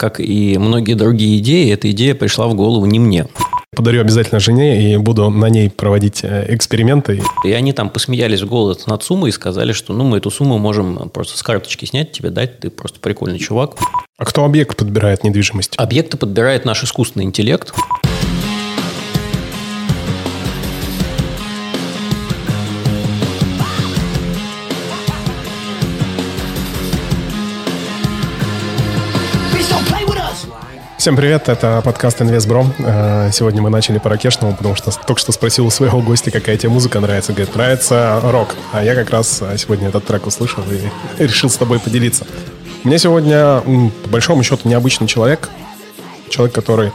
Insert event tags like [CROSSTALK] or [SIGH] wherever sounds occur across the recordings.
как и многие другие идеи, эта идея пришла в голову не мне. Подарю обязательно жене и буду на ней проводить э, эксперименты. И они там посмеялись в голос над суммой и сказали, что ну мы эту сумму можем просто с карточки снять, тебе дать, ты просто прикольный чувак. А кто объект подбирает недвижимость? Объекты подбирает наш искусственный интеллект. Всем привет, это подкаст Инвестбро. Э, сегодня мы начали по ракешному, потому что только что спросил у своего гостя, какая тебе музыка нравится. Говорит, нравится рок. А я как раз э, сегодня этот трек услышал и [LAUGHS] решил с тобой поделиться. Меня сегодня, по большому счету, необычный человек. Человек, который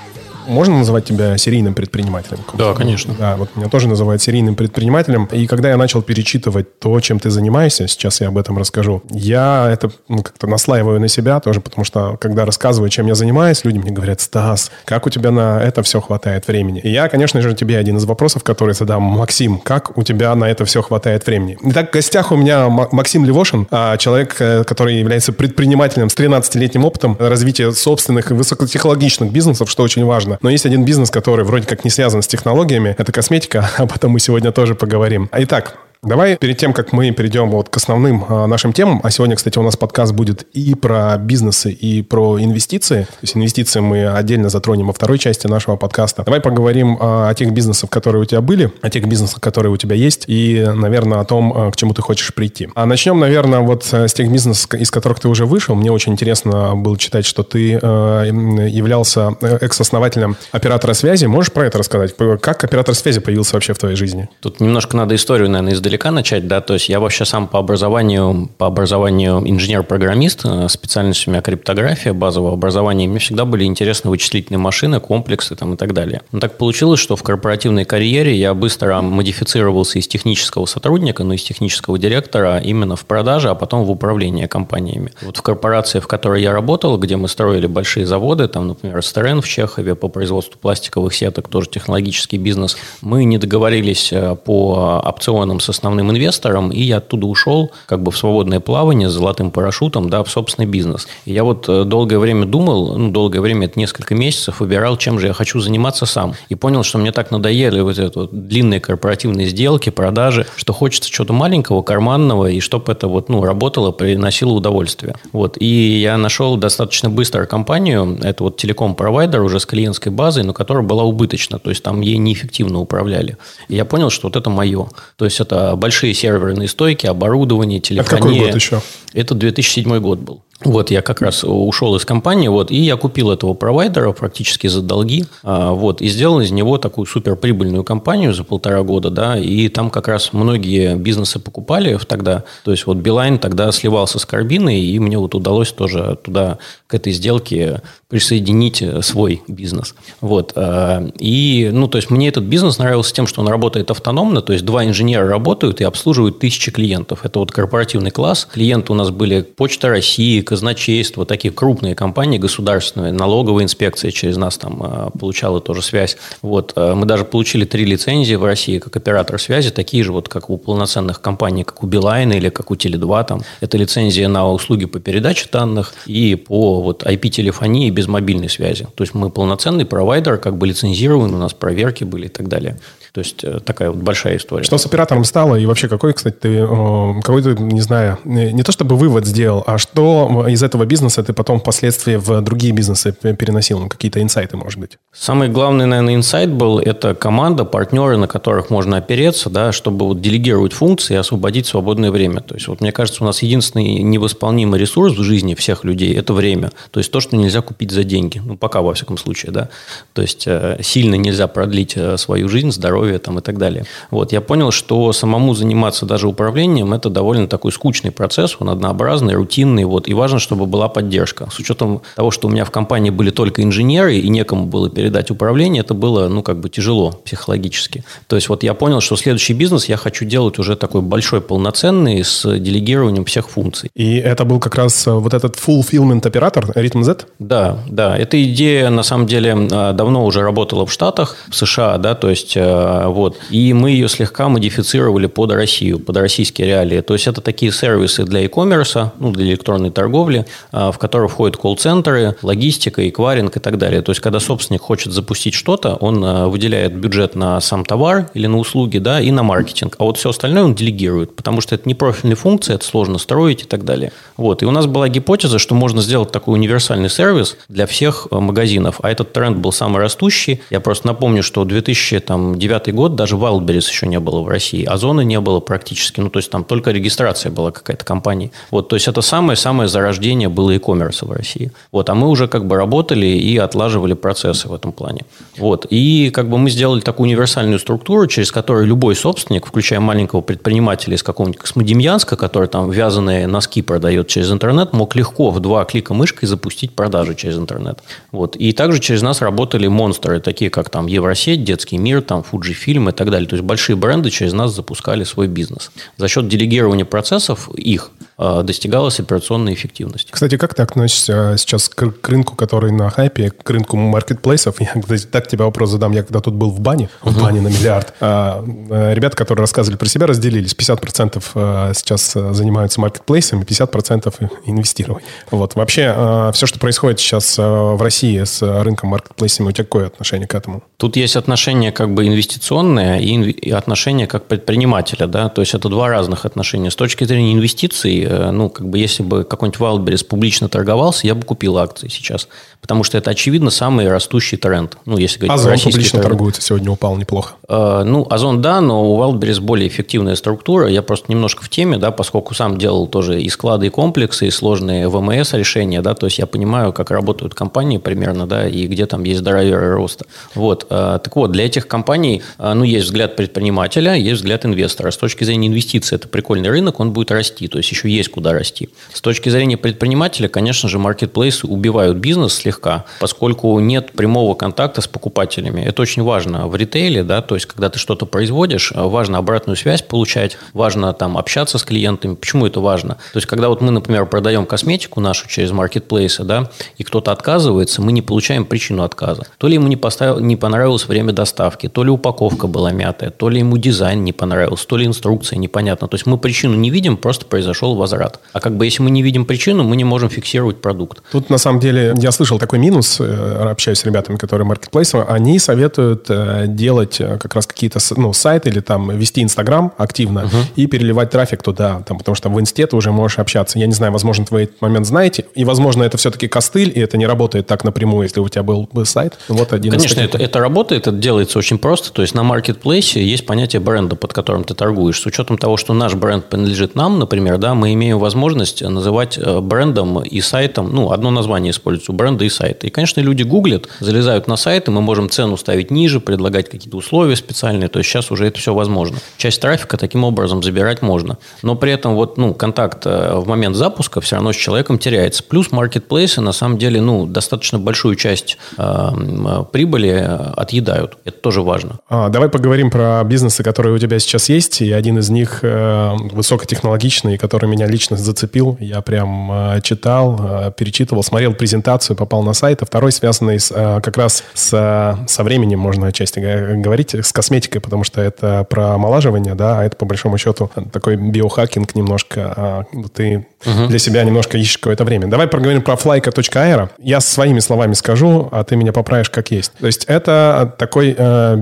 можно называть тебя серийным предпринимателем? Да, конечно. Да, вот меня тоже называют серийным предпринимателем. И когда я начал перечитывать то, чем ты занимаешься, сейчас я об этом расскажу, я это ну, как-то наслаиваю на себя тоже, потому что когда рассказываю, чем я занимаюсь, люди мне говорят, Стас, как у тебя на это все хватает времени? И я, конечно же, тебе один из вопросов, который задам, Максим, как у тебя на это все хватает времени? Итак, в гостях у меня Максим Левошин, а, человек, э, который является предпринимателем с 13-летним опытом развития собственных и высокотехнологичных бизнесов, что очень важно. Но есть один бизнес, который вроде как не связан с технологиями. Это косметика, [LAUGHS] об этом мы сегодня тоже поговорим. Итак, Давай перед тем, как мы перейдем вот к основным а, нашим темам, а сегодня, кстати, у нас подкаст будет и про бизнесы, и про инвестиции. То есть инвестиции мы отдельно затронем во второй части нашего подкаста. Давай поговорим а, о тех бизнесах, которые у тебя были, о тех бизнесах, которые у тебя есть, и, наверное, о том, а, к чему ты хочешь прийти. А начнем, наверное, вот с тех бизнесов, из которых ты уже вышел. Мне очень интересно было читать, что ты э, являлся э, экс-основателем оператора связи. Можешь про это рассказать? Как оператор связи появился вообще в твоей жизни? Тут немножко надо историю, наверное, издалека издалека начать, да, то есть я вообще сам по образованию, по образованию инженер-программист, э, специальность у меня криптография, базового образования, и мне всегда были интересны вычислительные машины, комплексы там и так далее. Но так получилось, что в корпоративной карьере я быстро модифицировался из технического сотрудника, ну, из технического директора именно в продаже, а потом в управлении компаниями. Вот в корпорации, в которой я работал, где мы строили большие заводы, там, например, СТРН в Чехове по производству пластиковых сеток, тоже технологический бизнес, мы не договорились э, по опционам с основным инвестором, и я оттуда ушел как бы в свободное плавание с золотым парашютом, да, в собственный бизнес. И я вот э, долгое время думал, ну, долгое время, это несколько месяцев, выбирал, чем же я хочу заниматься сам. И понял, что мне так надоели вот эти вот длинные корпоративные сделки, продажи, что хочется чего-то маленького, карманного, и чтобы это вот, ну, работало, приносило удовольствие. Вот. И я нашел достаточно быстро компанию, это вот телеком-провайдер уже с клиентской базой, но которая была убыточна, то есть там ей неэффективно управляли. И я понял, что вот это мое. То есть это большие серверные стойки, оборудование, телефония. Это какой год еще? Это 2007 год был. Вот, я как раз ушел из компании, вот, и я купил этого провайдера практически за долги, а, вот, и сделал из него такую суперприбыльную компанию за полтора года, да, и там как раз многие бизнесы покупали тогда, то есть вот Билайн тогда сливался с Карбиной, и мне вот удалось тоже туда, к этой сделке присоединить свой бизнес, вот, а, и, ну, то есть мне этот бизнес нравился тем, что он работает автономно, то есть два инженера работают и обслуживают тысячи клиентов, это вот корпоративный класс, клиенты у нас были Почта России, казначейство, такие крупные компании государственные, налоговая инспекция через нас там а, получала тоже связь. Вот, а, мы даже получили три лицензии в России как оператор связи, такие же вот, как у полноценных компаний, как у Билайна или как у Теле2. Там. Это лицензия на услуги по передаче данных и по вот, IP-телефонии без мобильной связи. То есть мы полноценный провайдер, как бы лицензирован, у нас проверки были и так далее. То есть э, такая вот большая история. Что с оператором стало? И вообще какой, кстати, ты, какой ты, не знаю, не то чтобы вывод сделал, а что из этого бизнеса ты потом впоследствии в другие бизнесы переносил? Ну, какие-то инсайты, может быть? Самый главный, наверное, инсайт был, это команда, партнеры, на которых можно опереться, да, чтобы вот делегировать функции и освободить свободное время. То есть вот мне кажется, у нас единственный невосполнимый ресурс в жизни всех людей – это время. То есть то, что нельзя купить за деньги. Ну, пока, во всяком случае, да. То есть э, сильно нельзя продлить э, свою жизнь, здоровье, здоровья там, и так далее. Вот, я понял, что самому заниматься даже управлением – это довольно такой скучный процесс, он однообразный, рутинный, вот, и важно, чтобы была поддержка. С учетом того, что у меня в компании были только инженеры, и некому было передать управление, это было, ну, как бы тяжело психологически. То есть, вот я понял, что следующий бизнес я хочу делать уже такой большой, полноценный, с делегированием всех функций. И это был как раз э, вот этот fulfillment оператор, Rhythm Z? Да, да. Эта идея, на самом деле, э, давно уже работала в Штатах, в США, да, то есть э, вот. И мы ее слегка модифицировали под Россию, под российские реалии. То есть это такие сервисы для e-commerce, ну, для электронной торговли, а, в которые входят колл-центры, логистика, эквайринг и так далее. То есть когда собственник хочет запустить что-то, он а, выделяет бюджет на сам товар или на услуги, да, и на маркетинг. А вот все остальное он делегирует, потому что это не профильные функции, это сложно строить и так далее. Вот. И у нас была гипотеза, что можно сделать такой универсальный сервис для всех магазинов. А этот тренд был самый растущий. Я просто напомню, что 2009 год даже Wildberries еще не было в России, Озона не было практически, ну, то есть там только регистрация была какая-то компании. Вот, то есть это самое-самое зарождение было e-commerce в России. Вот, а мы уже как бы работали и отлаживали процессы в этом плане. Вот, и как бы мы сделали такую универсальную структуру, через которую любой собственник, включая маленького предпринимателя из какого-нибудь Космодемьянска, который там вязаные носки продает через интернет, мог легко в два клика мышкой запустить продажи через интернет. Вот, и также через нас работали монстры, такие как там Евросеть, Детский мир, там Fujifilm и так далее. То есть большие бренды через нас запускали свой бизнес. За счет делегирования процессов их э, достигалась операционная эффективность. Кстати, как ты относишься сейчас к, к рынку, который на хайпе, к рынку маркетплейсов? [LAUGHS] Я, кстати, так тебе вопрос задам. Я когда тут был в бане, в бане на миллиард, а, ребята, которые рассказывали про себя, разделились. 50% а, сейчас занимаются маркетплейсами, 50% инвестированием. Вот. Вообще, все, что происходит сейчас в России с рынком маркетплейсами, у тебя какое отношение к этому? Тут есть отношение как бы инвестиционное и, отношение как предпринимателя, да, то есть это два разных отношения. С точки зрения инвестиций, э, ну, как бы если бы какой-нибудь Wildberries публично торговался, я бы купил акции сейчас, потому что это, очевидно, самый растущий тренд. Ну, если говорить Озон публично тренд. торгуется, сегодня упал неплохо. Э, ну, Озон, да, но у Wildberries более эффективная структура. Я просто немножко в теме, да, поскольку сам делал тоже и склады, и комплексы, и сложные ВМС решения, да, то есть я понимаю, как работают компании примерно, да, и где там есть драйверы роста. Вот. Э, так вот, для этих компаний, ну, есть взгляд предпринимателя, есть взгляд инвестора. С точки зрения инвестиций, это прикольный рынок, он будет расти, то есть еще есть куда расти. С точки зрения предпринимателя, конечно же, маркетплейсы убивают бизнес слегка, поскольку нет прямого контакта с покупателями. Это очень важно в ритейле, да, то есть когда ты что-то производишь, э, важно обратную связь получать, важно там общаться с клиентами. Почему это важно? То есть когда вот мы, например, продаем косметику нашу через маркетплейсы, да, и кто-то отказывается, мы не получаем причину отказа. То ли ему не, поставил, не понравилось время доставки, то ли упаковка была мятая, то ли ему дизайн не понравился, то ли инструкция непонятна. То есть мы причину не видим, просто произошел возврат. А как бы если мы не видим причину, мы не можем фиксировать продукт. Тут на самом деле я слышал такой минус, э, общаюсь с ребятами, которые маркетплейсы, они советуют э, делать э, как раз какие-то ну, сайты или там вести Инстаграм активно uh-huh. и переливать трафик туда, там, потому что в инсте ты уже можешь общаться. Я не знаю, возможно, вы этот момент знаете, и, возможно, это все-таки костыль, и это не работает так напрямую, если у тебя был, был сайт. Вот один Конечно, это, это работает, это делается очень просто. То есть на маркетплейсе есть понятие бренда, под которым ты торгуешь. С учетом того, что наш бренд принадлежит нам, например, да, мы имеем возможность называть э, брендом и сайтом, ну, одно название используется бренда и сайта. И, конечно, люди гуглят, залезают на сайты, мы можем цену ставить ниже, предлагать какие-то условия специальные. То есть сейчас уже это все возможно. Часть трафика таким образом забирать можно. Но при этом вот, ну, контакт э, в момент запуска все равно с человеком теряется. Плюс маркетплейсы на самом деле, ну, достаточно большую часть э, прибыли отъедают. Это тоже важно. А, давай поговорим про бизнесы, которые у тебя сейчас есть. И один из них э, высокотехнологичный, который меня лично зацепил. Я прям э, читал, э, перечитывал, смотрел презентацию, попал на сайт. А второй связанный с, как раз с, со временем, можно отчасти говорить, с косметикой, потому что это про омолаживание, да, а это по большому счету такой биохакинг немножко. Ты угу. для себя немножко ищешь какое-то время. Давай поговорим про flyka.aero. Я своими словами скажу, а ты меня поправишь как есть. То есть это такой э,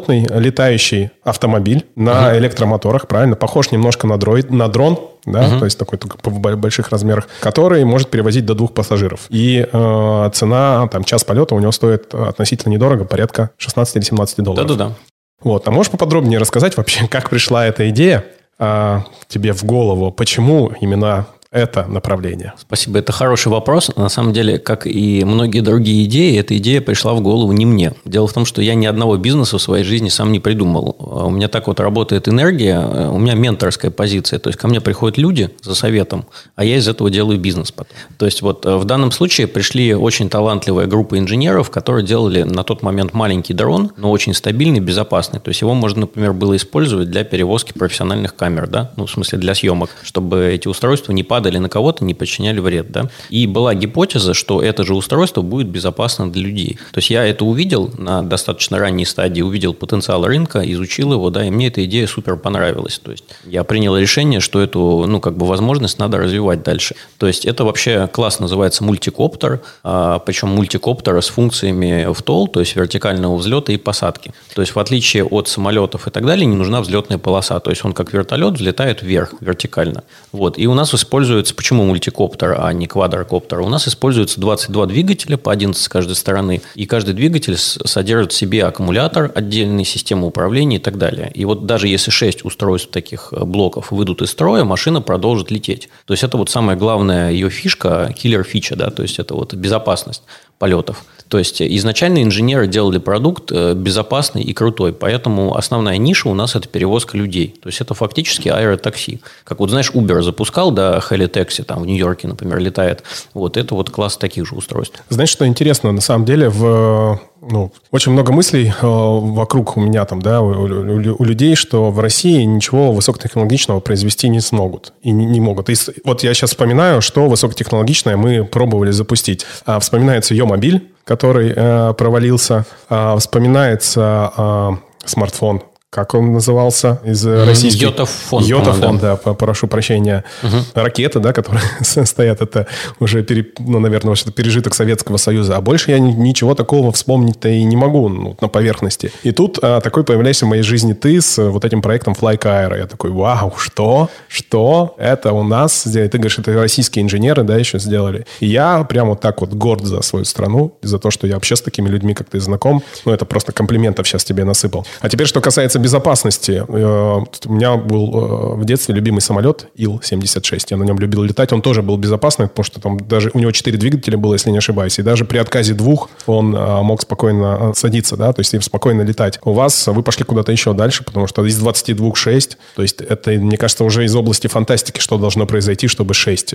беспилотный летающий автомобиль на угу. электромоторах, правильно? Похож немножко на, дроид, на дрон, да, угу. то есть такой только в больших размерах, который может перевозить до двух пассажиров. И э, цена, там, час полета у него стоит относительно недорого, порядка 16 или 17 долларов. Да-да-да. Вот, а можешь поподробнее рассказать вообще, [LAUGHS] как пришла эта идея а, тебе в голову? Почему именно это направление? Спасибо, это хороший вопрос. На самом деле, как и многие другие идеи, эта идея пришла в голову не мне. Дело в том, что я ни одного бизнеса в своей жизни сам не придумал. У меня так вот работает энергия, у меня менторская позиция. То есть, ко мне приходят люди за советом, а я из этого делаю бизнес потом. То есть, вот э, в данном случае пришли очень талантливая группа инженеров, которые делали на тот момент маленький дрон, но очень стабильный, безопасный. То есть, его можно, например, было использовать для перевозки профессиональных камер, да, ну, в смысле, для съемок, чтобы эти устройства не падали падали на кого-то, не причиняли вред. Да? И была гипотеза, что это же устройство будет безопасно для людей. То есть я это увидел на достаточно ранней стадии, увидел потенциал рынка, изучил его, да, и мне эта идея супер понравилась. То есть я принял решение, что эту, ну, как бы возможность надо развивать дальше. То есть это вообще класс называется мультикоптер, а, причем мультикоптер с функциями в тол, то есть вертикального взлета и посадки. То есть в отличие от самолетов и так далее, не нужна взлетная полоса. То есть он как вертолет взлетает вверх, вертикально. Вот. И у нас используется, почему мультикоптер, а не квадрокоптер? У нас используется 22 двигателя по 11 с каждой стороны. И каждый двигатель содержит в себе аккумулятор, отдельные системы управления и так далее. И вот даже если 6 устройств таких э, блоков выйдут из строя, машина продолжит лететь. То есть это вот самая главная ее фишка, киллер-фича, да, то есть это вот безопасность полетов. То есть изначально инженеры делали продукт э, безопасный и крутой, поэтому основная ниша у нас это перевозка людей. То есть это фактически аэротакси. Как вот знаешь, Uber запускал, да, Хелитекси там в Нью-Йорке, например, летает. Вот это вот класс таких же устройств. Знаешь, что интересно, на самом деле в ну, очень много мыслей э, вокруг у меня там, да, у, у, у людей, что в России ничего высокотехнологичного произвести не смогут и не, не могут. И вот я сейчас вспоминаю, что высокотехнологичное мы пробовали запустить. А, вспоминается Йо-мобиль, который э, провалился. А, вспоминается а, смартфон как он назывался из mm-hmm. российских... Йотафон. Йотафон, да, да прошу прощения. Угу. Ракеты, да, которые [LAUGHS] стоят, это уже, пере, ну, наверное, что-то пережиток Советского Союза. А больше я ничего такого вспомнить-то и не могу ну, на поверхности. И тут а, такой появляешься в моей жизни ты с вот этим проектом Flyka Aero. Я такой, вау, что? Что? Это у нас сделали? Ты говоришь, это российские инженеры, да, еще сделали. И я прям вот так вот горд за свою страну, за то, что я вообще с такими людьми, как ты, знаком. Ну, это просто комплиментов сейчас тебе насыпал. А теперь, что касается безопасности. Э, у меня был э, в детстве любимый самолет Ил-76. Я на нем любил летать. Он тоже был безопасный, потому что там даже у него 4 двигателя было, если не ошибаюсь. И даже при отказе двух он э, мог спокойно садиться, да, то есть спокойно летать. У вас вы пошли куда-то еще дальше, потому что из 22 6. То есть это, мне кажется, уже из области фантастики, что должно произойти, чтобы 6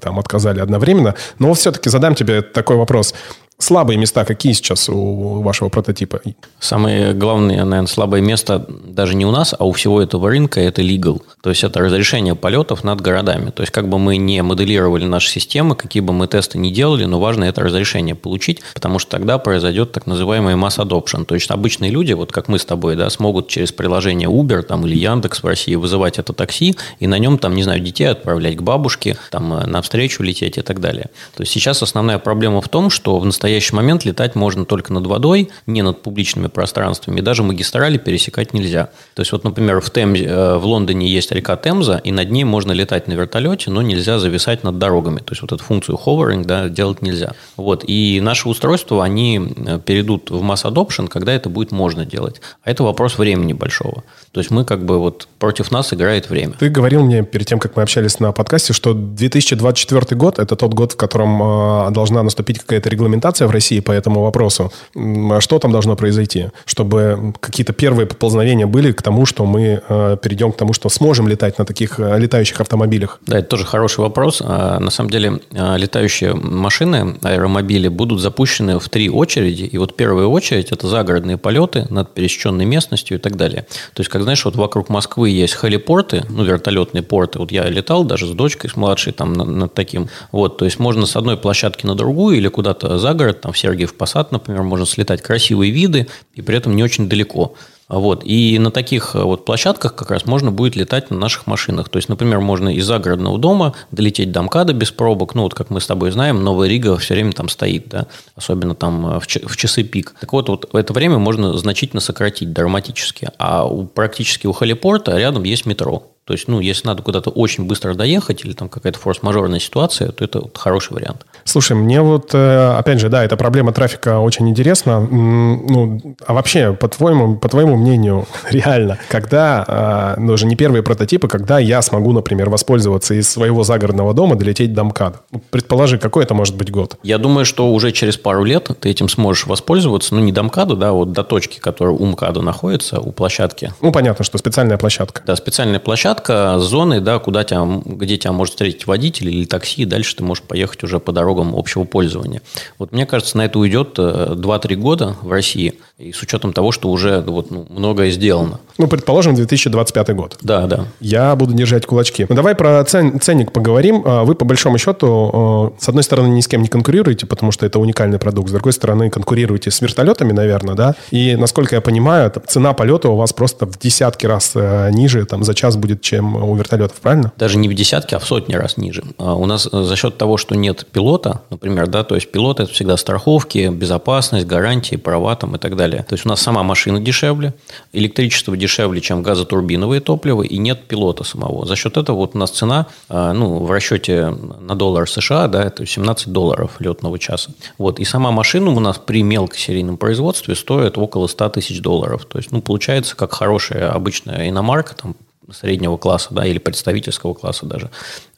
там отказали одновременно. Но все-таки задам тебе такой вопрос. Слабые места какие сейчас у вашего прототипа? Самое главное, наверное, слабое место даже не у нас, а у всего этого рынка – это legal. То есть, это разрешение полетов над городами. То есть, как бы мы не моделировали наши системы, какие бы мы тесты не делали, но важно это разрешение получить, потому что тогда произойдет так называемый mass adoption. То есть, обычные люди, вот как мы с тобой, да, смогут через приложение Uber там, или Яндекс в России вызывать это такси и на нем, там, не знаю, детей отправлять к бабушке, там, э, на встречу лететь и так далее. То есть, сейчас основная проблема в том, что в настоящее настоящий момент летать можно только над водой, не над публичными пространствами, даже магистрали пересекать нельзя. То есть, вот, например, в, Темзе, э, в Лондоне есть река Темза, и над ней можно летать на вертолете, но нельзя зависать над дорогами. То есть, вот эту функцию hovering да, делать нельзя. Вот. И наши устройства, они э, перейдут в mass adoption, когда это будет можно делать. А это вопрос времени большого. То есть, мы как бы вот против нас играет время. Ты говорил мне перед тем, как мы общались на подкасте, что 2024 год – это тот год, в котором э, должна наступить какая-то регламентация информация в России по этому вопросу. А что там должно произойти, чтобы какие-то первые поползновения были к тому, что мы э, перейдем к тому, что сможем летать на таких э, летающих автомобилях? Да, это тоже хороший вопрос. А, на самом деле а, летающие машины, аэромобили будут запущены в три очереди. И вот первая очередь – это загородные полеты над пересеченной местностью и так далее. То есть, как знаешь, вот вокруг Москвы есть хелипорты, ну, вертолетные порты. Вот я летал даже с дочкой, с младшей там над таким. Вот, то есть, можно с одной площадки на другую или куда-то за город, там в Сергиев Посад, например, можно слетать красивые виды и при этом не очень далеко. Вот. И на таких э, вот площадках как раз можно будет летать на наших машинах. То есть, например, можно из загородного дома долететь до МКАДа без пробок. Ну, вот как мы с тобой знаем, Новая Рига все время там стоит, да? особенно там э, в, в часы пик. Так вот, вот это время можно значительно сократить драматически. А у, практически у Халипорта рядом есть метро. То есть, ну, если надо куда-то очень быстро доехать или там какая-то форс-мажорная ситуация, то это вот хороший вариант. Слушай, мне вот, э, опять же, да, эта проблема трафика очень интересна. Ну, а вообще, по твоему, по твоему мнению, [LAUGHS] реально, когда, а, ну, уже не первые прототипы, когда я смогу, например, воспользоваться из своего загородного дома долететь до МКАД? Предположи, какой это может быть год? Я думаю, что уже через пару лет ты этим сможешь воспользоваться, ну, не до МКАДа, да, вот до точки, которая у МКАДа находится, у площадки. Ну, понятно, что специальная площадка. Да, специальная площадка, площадка зоны, да, куда тебя, где тебя может встретить водитель или такси, и дальше ты можешь поехать уже по дорогам общего пользования. Вот мне кажется, на это уйдет 2-3 э, года в России. И с учетом того, что уже вот, ну, многое сделано. Ну, предположим, 2025 год. Да, да. Я буду держать кулачки. Ну, давай про цен, ценник поговорим. А, вы, по большому счету, с одной стороны, ни с кем не конкурируете, потому что это уникальный продукт. С другой стороны, конкурируете с вертолетами, наверное, да? И, насколько я понимаю, цена полета у вас просто в десятки раз э, ниже там, за час будет, чем у вертолетов, правильно? Даже не в десятки, а в сотни раз ниже. А у нас э, за счет того, что нет пилота, например, да, то есть пилот – это всегда страховки, безопасность, гарантии, права там и так далее. То есть у нас сама машина дешевле, электричество дешевле, чем газотурбиновое топливо, и нет пилота самого. За счет этого вот у нас цена, а, ну, в расчете на доллар США, да, это 17 долларов летного часа. Вот. И сама машина у нас при мелкосерийном производстве стоит около 100 тысяч долларов. То есть, ну, получается, как хорошая обычная иномарка, там, среднего класса, да, или представительского класса даже.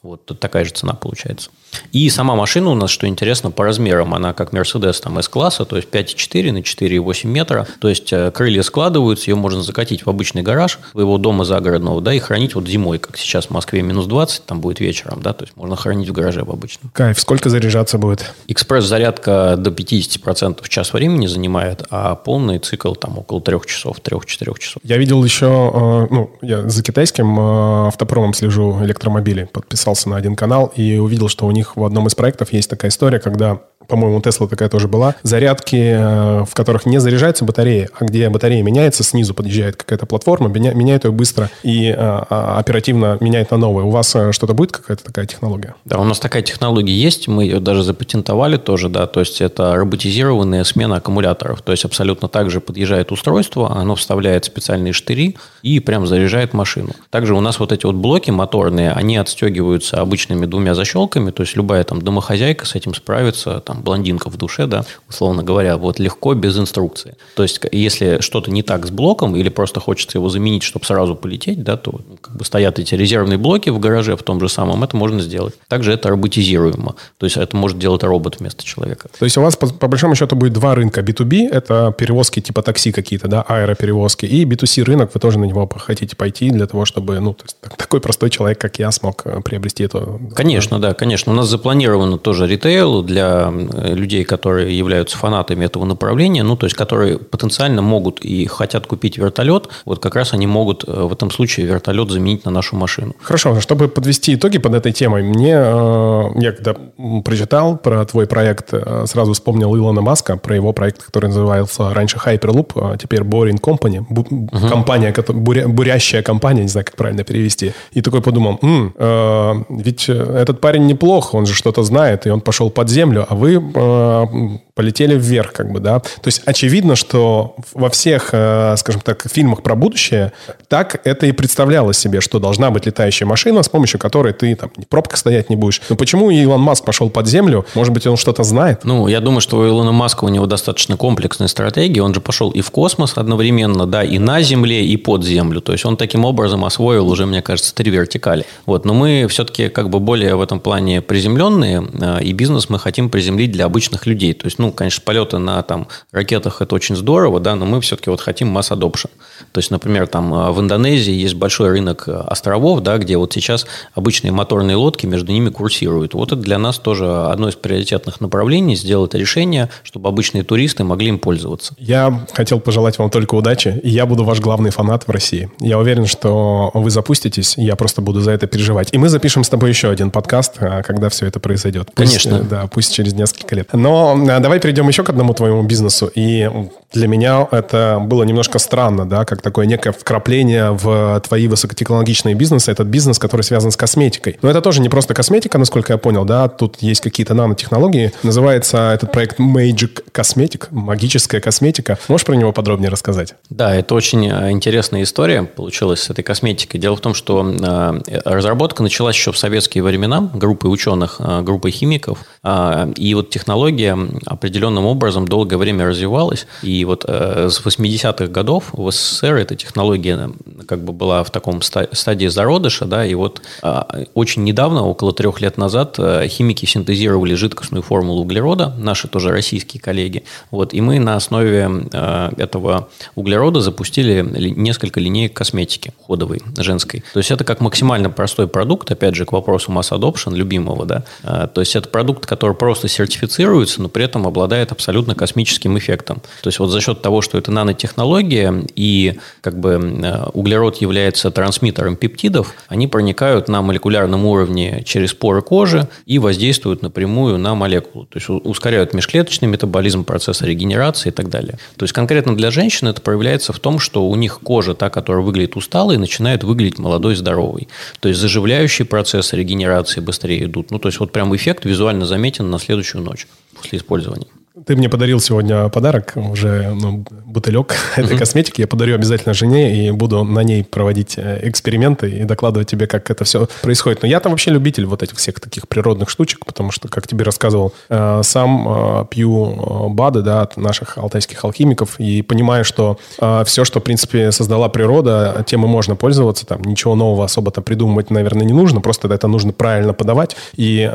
Вот тут такая же цена получается. И сама машина у нас, что интересно, по размерам, она как Mercedes там S-класса, то есть 5,4 на 4,8 метра. То есть э, крылья складываются, ее можно закатить в обычный гараж своего дома загородного, да, и хранить вот зимой, как сейчас в Москве минус 20, там будет вечером, да, то есть можно хранить в гараже в обычном. Кайф, сколько заряжаться будет? Экспресс-зарядка до 50% в час времени занимает, а полный цикл там около 3 часов, 3-4 часов. Я видел еще, э, ну, я за китайским э, автопромом слежу электромобили, подписался на один канал и увидел, что у них в одном из проектов есть такая история, когда по-моему, Тесла такая тоже была, зарядки, э, в которых не заряжается батарея, а где батарея меняется, снизу подъезжает какая-то платформа, меня, меняет ее быстро и а, а, оперативно меняет на новую. У вас э, что-то будет, какая-то такая технология? Да, у нас такая технология есть, мы ее даже запатентовали тоже, да, то есть это роботизированная смена аккумуляторов, то есть абсолютно так же подъезжает устройство, оно вставляет специальные штыри и прям заряжает машину. Также у нас вот эти вот блоки моторные, они отстегиваются обычными двумя защелками, то есть любая там домохозяйка с этим справится, там блондинка в душе, да, условно говоря, вот легко без инструкции. То есть, если что-то не так с блоком или просто хочется его заменить, чтобы сразу полететь, да, то как бы стоят эти резервные блоки в гараже в том же самом, это можно сделать. Также это роботизируемо. То есть, это может делать робот вместо человека. То есть, у вас по, по большому счету будет два рынка. B2B – это перевозки типа такси какие-то, да, аэроперевозки. И B2C рынок, вы тоже на него хотите пойти для того, чтобы, ну, то есть, такой простой человек, как я, смог э, приобрести эту... Конечно, да, конечно. У нас запланировано тоже ритейл для Э, людей, которые являются фанатами этого направления, ну, то есть, которые потенциально могут и хотят купить вертолет, вот как раз они могут э, в этом случае вертолет заменить на нашу машину. Хорошо, чтобы подвести итоги под этой темой, мне, э, я когда прочитал про твой проект, сразу вспомнил Илона Маска, про его проект, который назывался раньше Hyperloop, а теперь Boring Company, угу. компания, буря, бурящая компания, не знаю, как правильно перевести. И такой подумал, М, э, ведь этот парень неплох, он же что-то знает, и он пошел под землю, а вы э, полетели вверх, как бы, да. То есть очевидно, что во всех, э, скажем так, фильмах про будущее так это и представлялось себе, что должна быть летающая машина, с помощью которой ты там в пробках стоять не будешь. Но почему Илон Маск пошел под землю? Может быть, он что-то знает? Ну, я думаю, что у Илона Маска у него достаточно комплексная стратегия. Он же пошел и в космос одновременно, да, и на Земле, и под Землю. То есть он таким образом освоил уже, мне кажется, три вертикали. Вот. Но мы все-таки как бы более в этом плане приземленные, э, и бизнес мы хотим приземлить для обычных людей. То есть, ну, конечно, полеты на там, ракетах – это очень здорово, да, но мы все-таки вот хотим масс adoption. То есть, например, там э, в Индонезии есть большой рынок э, островов, да, где вот сейчас обычные моторные лодки между ними курсируют. Вот это для нас тоже одно из приоритетных направлений – сделать решение, чтобы обычные туристы могли им пользоваться. Я хотел пожелать вам только удачи, и я буду ваш главный фанат в России. Я уверен, что вы запуститесь, я просто буду за это переживать. И мы запишем с тобой еще один подкаст, э, когда все это произойдет. Пусть, Конечно. Да, пусть через несколько лет. Но давай перейдем еще к одному твоему бизнесу. И для меня это было немножко странно, да, как такое некое вкрапление в твои высокотехнологичные бизнесы. Этот бизнес, который связан с косметикой. Но это тоже не просто косметика, насколько я понял, да, тут есть какие-то нанотехнологии. Называется этот проект Magic Cosmetic, магическая косметика. Можешь про него подробнее рассказать? Да, это очень э, интересная история получилась с этой косметикой. Дело в том, что э, разработка началась еще в советские времена группой ученых, э, группой химиков. Э, и вот технология определенным образом долгое время развивалась. И вот э, с 80-х годов в СССР эта технология э, как бы была в таком стадии зародыша, да, и вот э, очень недавно, около трех лет назад, э, химики синтезировали жидкостную формулу углерода, наши тоже российские коллеги, вот, и мы на основе э, этого углерода запустили несколько линеек косметики ходовой, женской. То есть это как максимально простой продукт, опять же, к вопросу масс adoption, любимого, да, э, то есть это продукт, который просто сертифицируется, но при этом обладает абсолютно космическим эффектом. То есть вот за счет того, что это нанотехнология и как бы э, углерод является трансмиттером пептидов, они проникают на молекулярном уровне через поры кожи и воздействуют напрямую на молекулу. То есть ускоряют межклеточный метаболизм, процесса регенерации и так далее. То есть конкретно для женщин это проявляется в том, что у них кожа, та, которая выглядит усталой, начинает выглядеть молодой, здоровой. То есть заживляющие процессы регенерации быстрее идут. Ну, то есть вот прям эффект визуально заметен на следующую ночь после использования. Ты мне подарил сегодня подарок, уже ну, бутылек [LAUGHS] этой mm-hmm. косметики. Я подарю обязательно жене и буду на ней проводить э, эксперименты и докладывать тебе, как это все происходит. Но я там вообще любитель вот этих всех таких природных штучек, потому что, как тебе рассказывал, э, сам э, пью БАДы да, от наших алтайских алхимиков и понимаю, что все, что, в принципе, создала природа, тем и можно пользоваться. Там ничего нового особо-то придумывать, наверное, не нужно. Просто это нужно правильно подавать и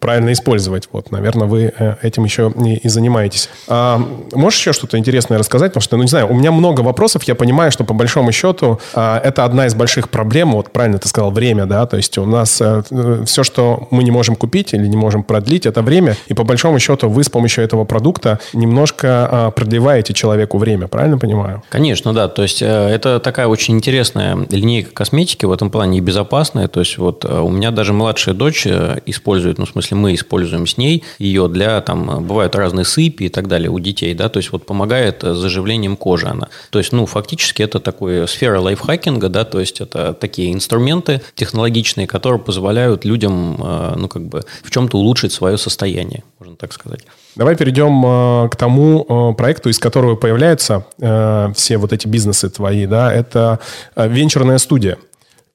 правильно использовать. Вот, наверное, вы этим еще не и занимаетесь. А, можешь еще что-то интересное рассказать? Потому что, ну, не знаю, у меня много вопросов. Я понимаю, что по большому счету а, это одна из больших проблем. Вот правильно ты сказал, время, да? То есть у нас а, все, что мы не можем купить или не можем продлить, это время. И по большому счету вы с помощью этого продукта немножко а, продлеваете человеку время. Правильно понимаю? Конечно, да. То есть э, это такая очень интересная линейка косметики в этом плане и безопасная. То есть вот э, у меня даже младшая дочь э, использует, ну, в смысле, мы используем с ней ее для, там, бывают разные сыпи и так далее у детей, да, то есть вот помогает с заживлением кожи она. То есть, ну, фактически это такая сфера лайфхакинга, да, то есть это такие инструменты технологичные, которые позволяют людям, э, ну, как бы в чем-то улучшить свое состояние, можно так сказать. Давай перейдем э, к тому э, проекту, из которого появляются все вот эти бизнесы твои, да, это венчурная студия.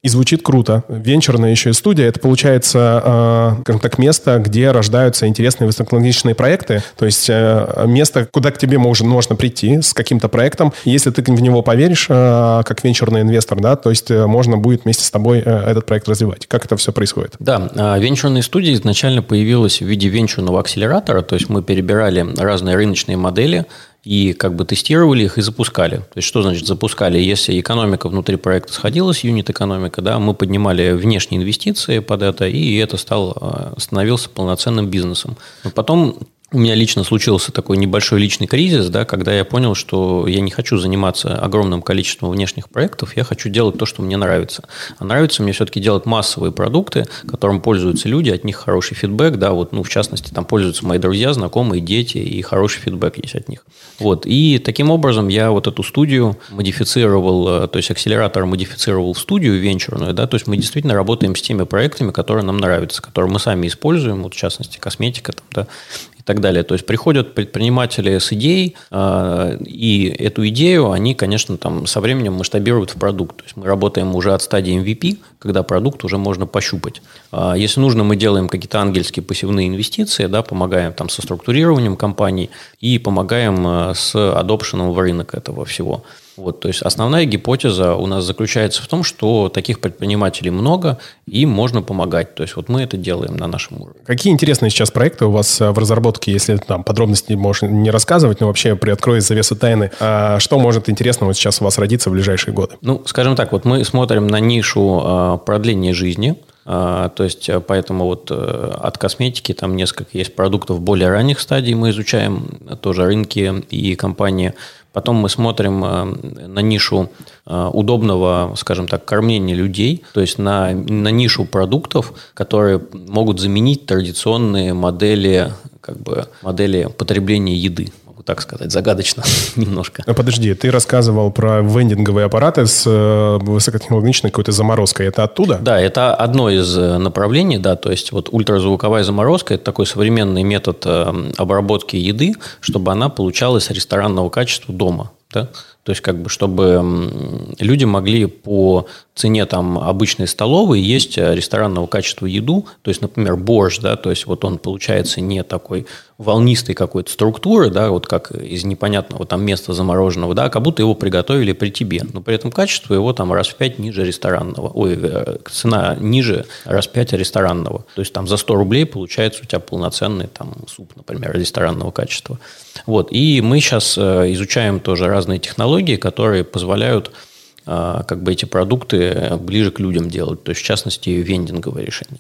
И звучит круто. Венчурная еще и студия. Это получается, э, так, место, где рождаются интересные высокотехнологичные проекты. То есть э, место, куда к тебе можно, можно прийти с каким-то проектом. если ты в него поверишь, э, как венчурный инвестор, да, то есть можно будет вместе с тобой этот проект развивать. Как это все происходит? Да, венчурная студия изначально появилась в виде венчурного акселератора. То есть мы перебирали разные рыночные модели, и как бы тестировали их и запускали. То есть, что значит запускали? Если экономика внутри проекта сходилась, юнит-экономика, да, мы поднимали внешние инвестиции под это, и это стал, э, становился полноценным бизнесом. Но потом у меня лично случился такой небольшой личный кризис, да, когда я понял, что я не хочу заниматься огромным количеством внешних проектов, я хочу делать то, что мне нравится. А нравится мне все-таки делать массовые продукты, которым пользуются люди, от них хороший фидбэк, да, вот, ну, в частности, там пользуются мои друзья, знакомые, дети, и хороший фидбэк есть от них. Вот, и таким образом я вот эту студию модифицировал, э, то есть акселератор модифицировал в студию венчурную, да, то есть мы действительно работаем с теми проектами, которые нам нравятся, которые мы сами используем, вот, в частности, косметика, там, да, так далее. То есть приходят предприниматели с идеей, э, и эту идею они, конечно, там со временем масштабируют в продукт. То есть мы работаем уже от стадии MVP, когда продукт уже можно пощупать. А если нужно, мы делаем какие-то ангельские пассивные инвестиции, да, помогаем там со структурированием компаний и помогаем э, с адопшеном в рынок этого всего. Вот, то есть основная гипотеза у нас заключается в том, что таких предпринимателей много, и можно помогать. То есть вот мы это делаем на нашем уровне. Какие интересные сейчас проекты у вас э, в разработке, если там подробности можешь не рассказывать, но вообще приоткрой завесу тайны. А что может интересного сейчас у вас родиться в ближайшие годы? Ну, скажем так, вот мы смотрим на нишу а, продления жизни, а, то есть, э, поэтому вот э, от косметики там несколько есть продуктов более ранних стадий. Мы изучаем тоже рынки и компании. Потом мы смотрим э, на нишу э, удобного, скажем так, кормления людей, то есть на, на нишу продуктов, которые могут заменить традиционные модели, как бы, модели потребления еды так сказать, загадочно [LAUGHS] немножко. А подожди, ты рассказывал про вендинговые аппараты с э, высокотехнологичной какой-то заморозкой. Это оттуда? Да, это одно из э, направлений, да, то есть вот ультразвуковая заморозка – это такой современный метод э, обработки еды, чтобы она получалась ресторанного качества дома. Да? То есть, как бы, чтобы люди могли по цене там обычной столовой есть э, ресторанного качества еду. То есть, например, борщ, да, то есть вот он получается не такой волнистой какой-то структуры, да, вот как из непонятного там места замороженного, да, как будто его приготовили при тебе. Но при этом качество его там раз в пять ниже ресторанного. Ой, э, цена ниже раз в пять ресторанного. То есть там за 100 рублей получается у тебя полноценный там суп, например, ресторанного качества. Вот. И мы сейчас э, изучаем тоже разные технологии, которые позволяют как бы эти продукты ближе к людям делать. То есть, в частности, вендинговые решения.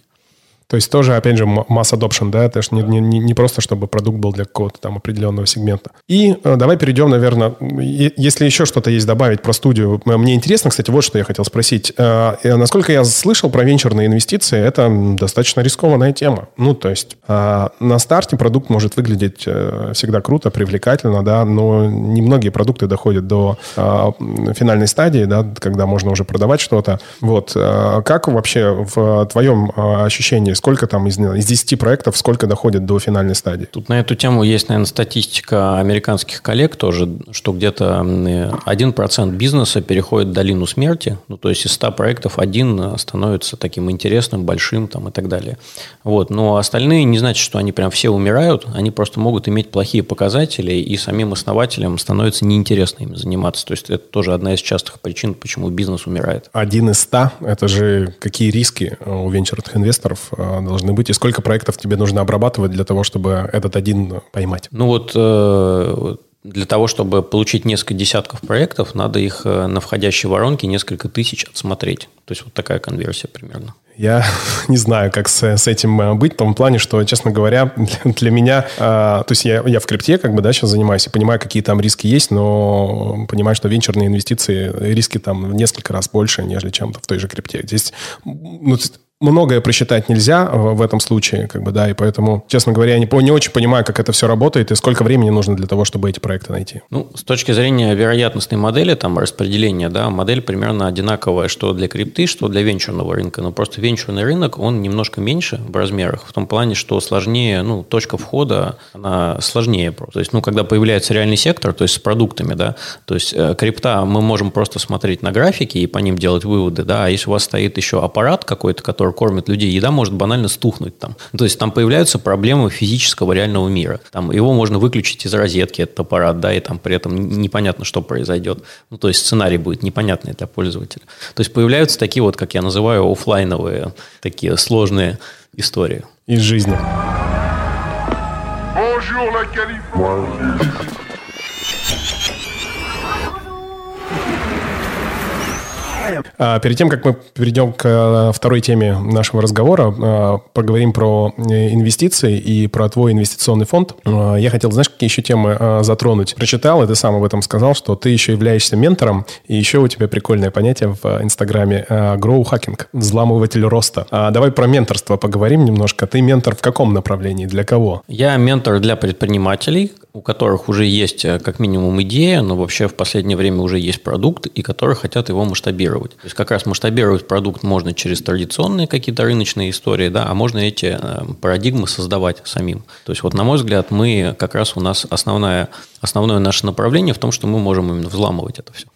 То есть тоже, опять же, масс adoption, да, это же не, не, не просто, чтобы продукт был для какого-то там определенного сегмента. И э, давай перейдем, наверное, если еще что-то есть добавить про студию. Мне интересно, кстати, вот что я хотел спросить. Э, насколько я слышал про венчурные инвестиции, это достаточно рискованная тема. Ну, то есть э, на старте продукт может выглядеть э, всегда круто, привлекательно, да, но немногие продукты доходят до э, финальной стадии, да, когда можно уже продавать что-то. Вот. Э, как вообще в твоем э, ощущении, сколько там из, из 10 проектов, сколько доходит до финальной стадии? Тут на эту тему есть, наверное, статистика американских коллег тоже, что где-то 1% бизнеса переходит в долину смерти, ну, то есть из 100 проектов один становится таким интересным, большим там и так далее. Вот. Но остальные не значит, что они прям все умирают, они просто могут иметь плохие показатели, и самим основателям становится неинтересно им заниматься. То есть это тоже одна из частых причин, почему бизнес умирает. Один из ста – это же какие риски у венчурных инвесторов э, должны быть, и сколько проектов тебе нужно обрабатывать для того, чтобы этот один поймать? Ну вот э, для того, чтобы получить несколько десятков проектов, надо их э, на входящей воронке несколько тысяч отсмотреть. То есть вот такая конверсия примерно. Я [LAUGHS] не знаю, как с, с этим э, быть, в том плане, что, честно говоря, для, [LAUGHS] для меня, э, то есть я, я в крипте как бы, да, сейчас занимаюсь и понимаю, какие там риски есть, но понимаю, что венчурные инвестиции, риски там в несколько раз больше, нежели чем в той же крипте. Здесь, ну, многое просчитать нельзя в этом случае, как бы, да, и поэтому, честно говоря, я не, не очень понимаю, как это все работает и сколько времени нужно для того, чтобы эти проекты найти. Ну, с точки зрения вероятностной модели, там, распределения, да, модель примерно одинаковая, что для крипты, что для венчурного рынка, но просто венчурный рынок, он немножко меньше в размерах, в том плане, что сложнее, ну, точка входа, она сложнее просто. То есть, ну, когда появляется реальный сектор, то есть с продуктами, да, то есть э, крипта мы можем просто смотреть на графики и по ним делать выводы, да, а если у вас стоит еще аппарат какой-то, который который кормит людей, еда может банально стухнуть там. То есть там появляются проблемы физического реального мира. Там его можно выключить из розетки, этот аппарат, да, и там при этом непонятно, что произойдет. Ну, то есть сценарий будет непонятный для пользователя. То есть появляются такие вот, как я называю, офлайновые, такие сложные истории. Из жизни. А, перед тем, как мы перейдем к э, второй теме нашего разговора, э, поговорим про э, инвестиции и про твой инвестиционный фонд. Я хотел, знаешь, какие еще темы затронуть? Прочитал, и ты сам об этом сказал, что ты еще являешься ментором, и еще у тебя прикольное понятие в Инстаграме grow hacking, взламыватель роста. А давай про менторство поговорим немножко. Ты ментор в каком направлении, для кого? Я ментор для предпринимателей, у которых уже есть как минимум идея, но вообще в последнее время уже есть продукт, и которые хотят его масштабировать. То есть как раз масштабировать продукт можно через традиционные какие-то рыночные истории, да, а можно эти э, парадигмы создавать самим. То есть вот на мой взгляд мы как раз у нас основная Основное наше направление в том, что мы можем именно взламывать это все.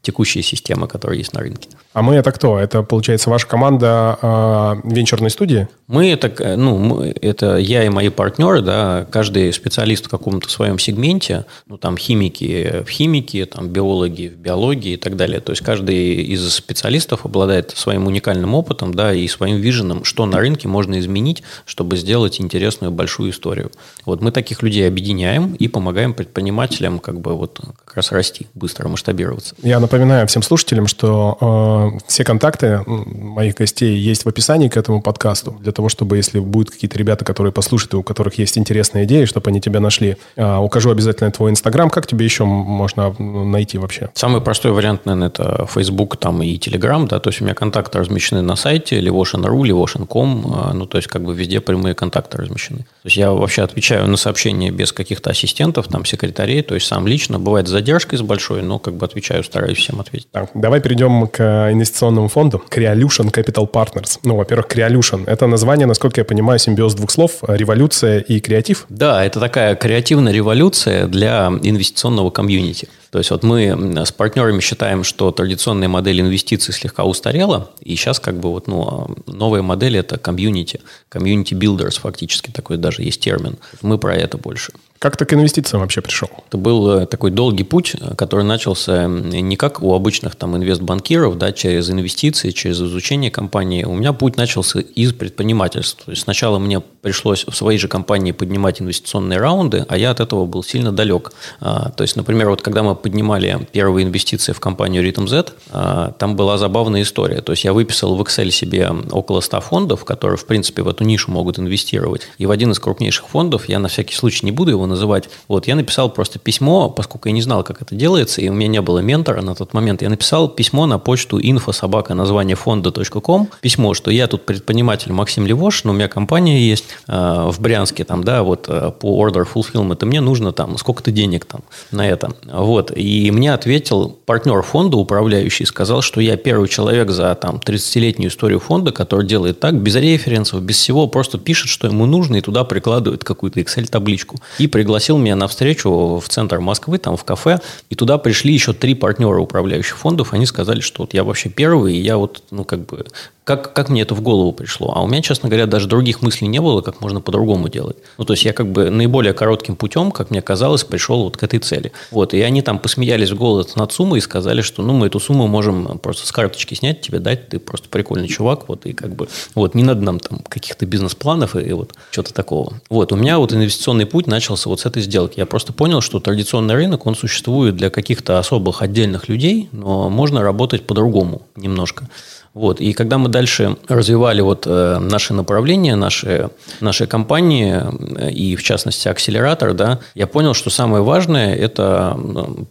Текущие системы, которые есть на рынке. А мы это кто? Это, получается, ваша команда э, венчурной студии? Мы это, э, ну, мы, это я и мои партнеры, да, каждый специалист в каком-то своем сегменте, ну, там, химики в химике, там, биологи в биологии и так далее. То есть, каждый из специалистов обладает своим уникальным опытом, да, и своим виженом, что на рынке можно изменить, чтобы сделать интересную большую историю. Вот мы таких людей объединяем и помогаем предпринимателям как бы вот как раз расти, быстро масштабироваться. Я напоминаю всем слушателям, что э, все контакты моих гостей есть в описании к этому подкасту, для того, чтобы, если будут какие-то ребята, которые послушают, и у которых есть интересные идеи, чтобы они тебя нашли. Э, укажу обязательно твой Инстаграм. Как тебе еще можно найти вообще? Самый простой вариант, наверное, это Facebook там и Telegram, да, то есть у меня контакты размещены на сайте levotion.ru, levotion.com, э, ну, то есть как бы везде прямые контакты размещены. То есть я вообще отвечаю на сообщения без каких-то ассистентов, там, секретарей секретарей, то есть сам лично. Бывает с задержкой с большой, но как бы отвечаю, стараюсь всем ответить. Так, давай перейдем к инвестиционному фонду. Creolution Capital Partners. Ну, во-первых, Creolution. Это название, насколько я понимаю, симбиоз двух слов. Революция и креатив. Да, это такая креативная революция для инвестиционного комьюнити. То есть вот мы с партнерами считаем, что традиционная модель инвестиций слегка устарела, и сейчас как бы вот ну, новая модель это комьюнити, комьюнити builders фактически такой даже есть термин. Мы про это больше. Как ты к инвестициям вообще пришел? Это был э, такой долгий путь, э, который начался не как у обычных там инвестбанкиров, да, через инвестиции, через изучение компании. У меня путь начался из предпринимательства. То есть сначала мне пришлось в своей же компании поднимать инвестиционные раунды, а я от этого был сильно далек. А, то есть, например, вот когда мы поднимали первые инвестиции в компанию Rhythm Z, а, там была забавная история. То есть я выписал в Excel себе около 100 фондов, которые, в принципе, в эту нишу могут инвестировать. И в один из крупнейших фондов, я на всякий случай не буду его называть, вот, я написал просто письмо, поскольку я не знал, как это делается, и у меня не было ментора на тот момент, я написал письмо на почту info собака название фонда.ком, письмо, что я тут предприниматель Максим Левош, но у меня компания есть э, в Брянске, там, да, вот э, по order fulfillment, и мне нужно там сколько-то денег там на это. Вот. И мне ответил партнер фонда, управляющий, сказал, что я первый человек за там 30-летнюю историю фонда, который делает так, без референсов, без всего, просто пишет, что ему нужно, и туда прикладывает какую-то Excel-табличку. И пригласил меня на встречу в центр Москвы, там в кафе, и туда пришли еще три партнера управляющих фондов, они сказали, что вот я вообще первый, и я вот, ну, как бы как, как мне это в голову пришло? А у меня, честно говоря, даже других мыслей не было, как можно по-другому делать. Ну, то есть я как бы наиболее коротким путем, как мне казалось, пришел вот к этой цели. Вот, и они там посмеялись в голос над суммой и сказали, что ну мы эту сумму можем просто с карточки снять, тебе дать, ты просто прикольный чувак, вот, и как бы, вот, не надо нам там каких-то бизнес-планов и, и вот что-то такого. Вот, у меня вот инвестиционный путь начался вот с этой сделки. Я просто понял, что традиционный рынок, он существует для каких-то особых отдельных людей, но можно работать по-другому немножко. Вот. И когда мы дальше развивали вот э, наши направления, наши, наши компании, э, и в частности акселератор, да, я понял, что самое важное – это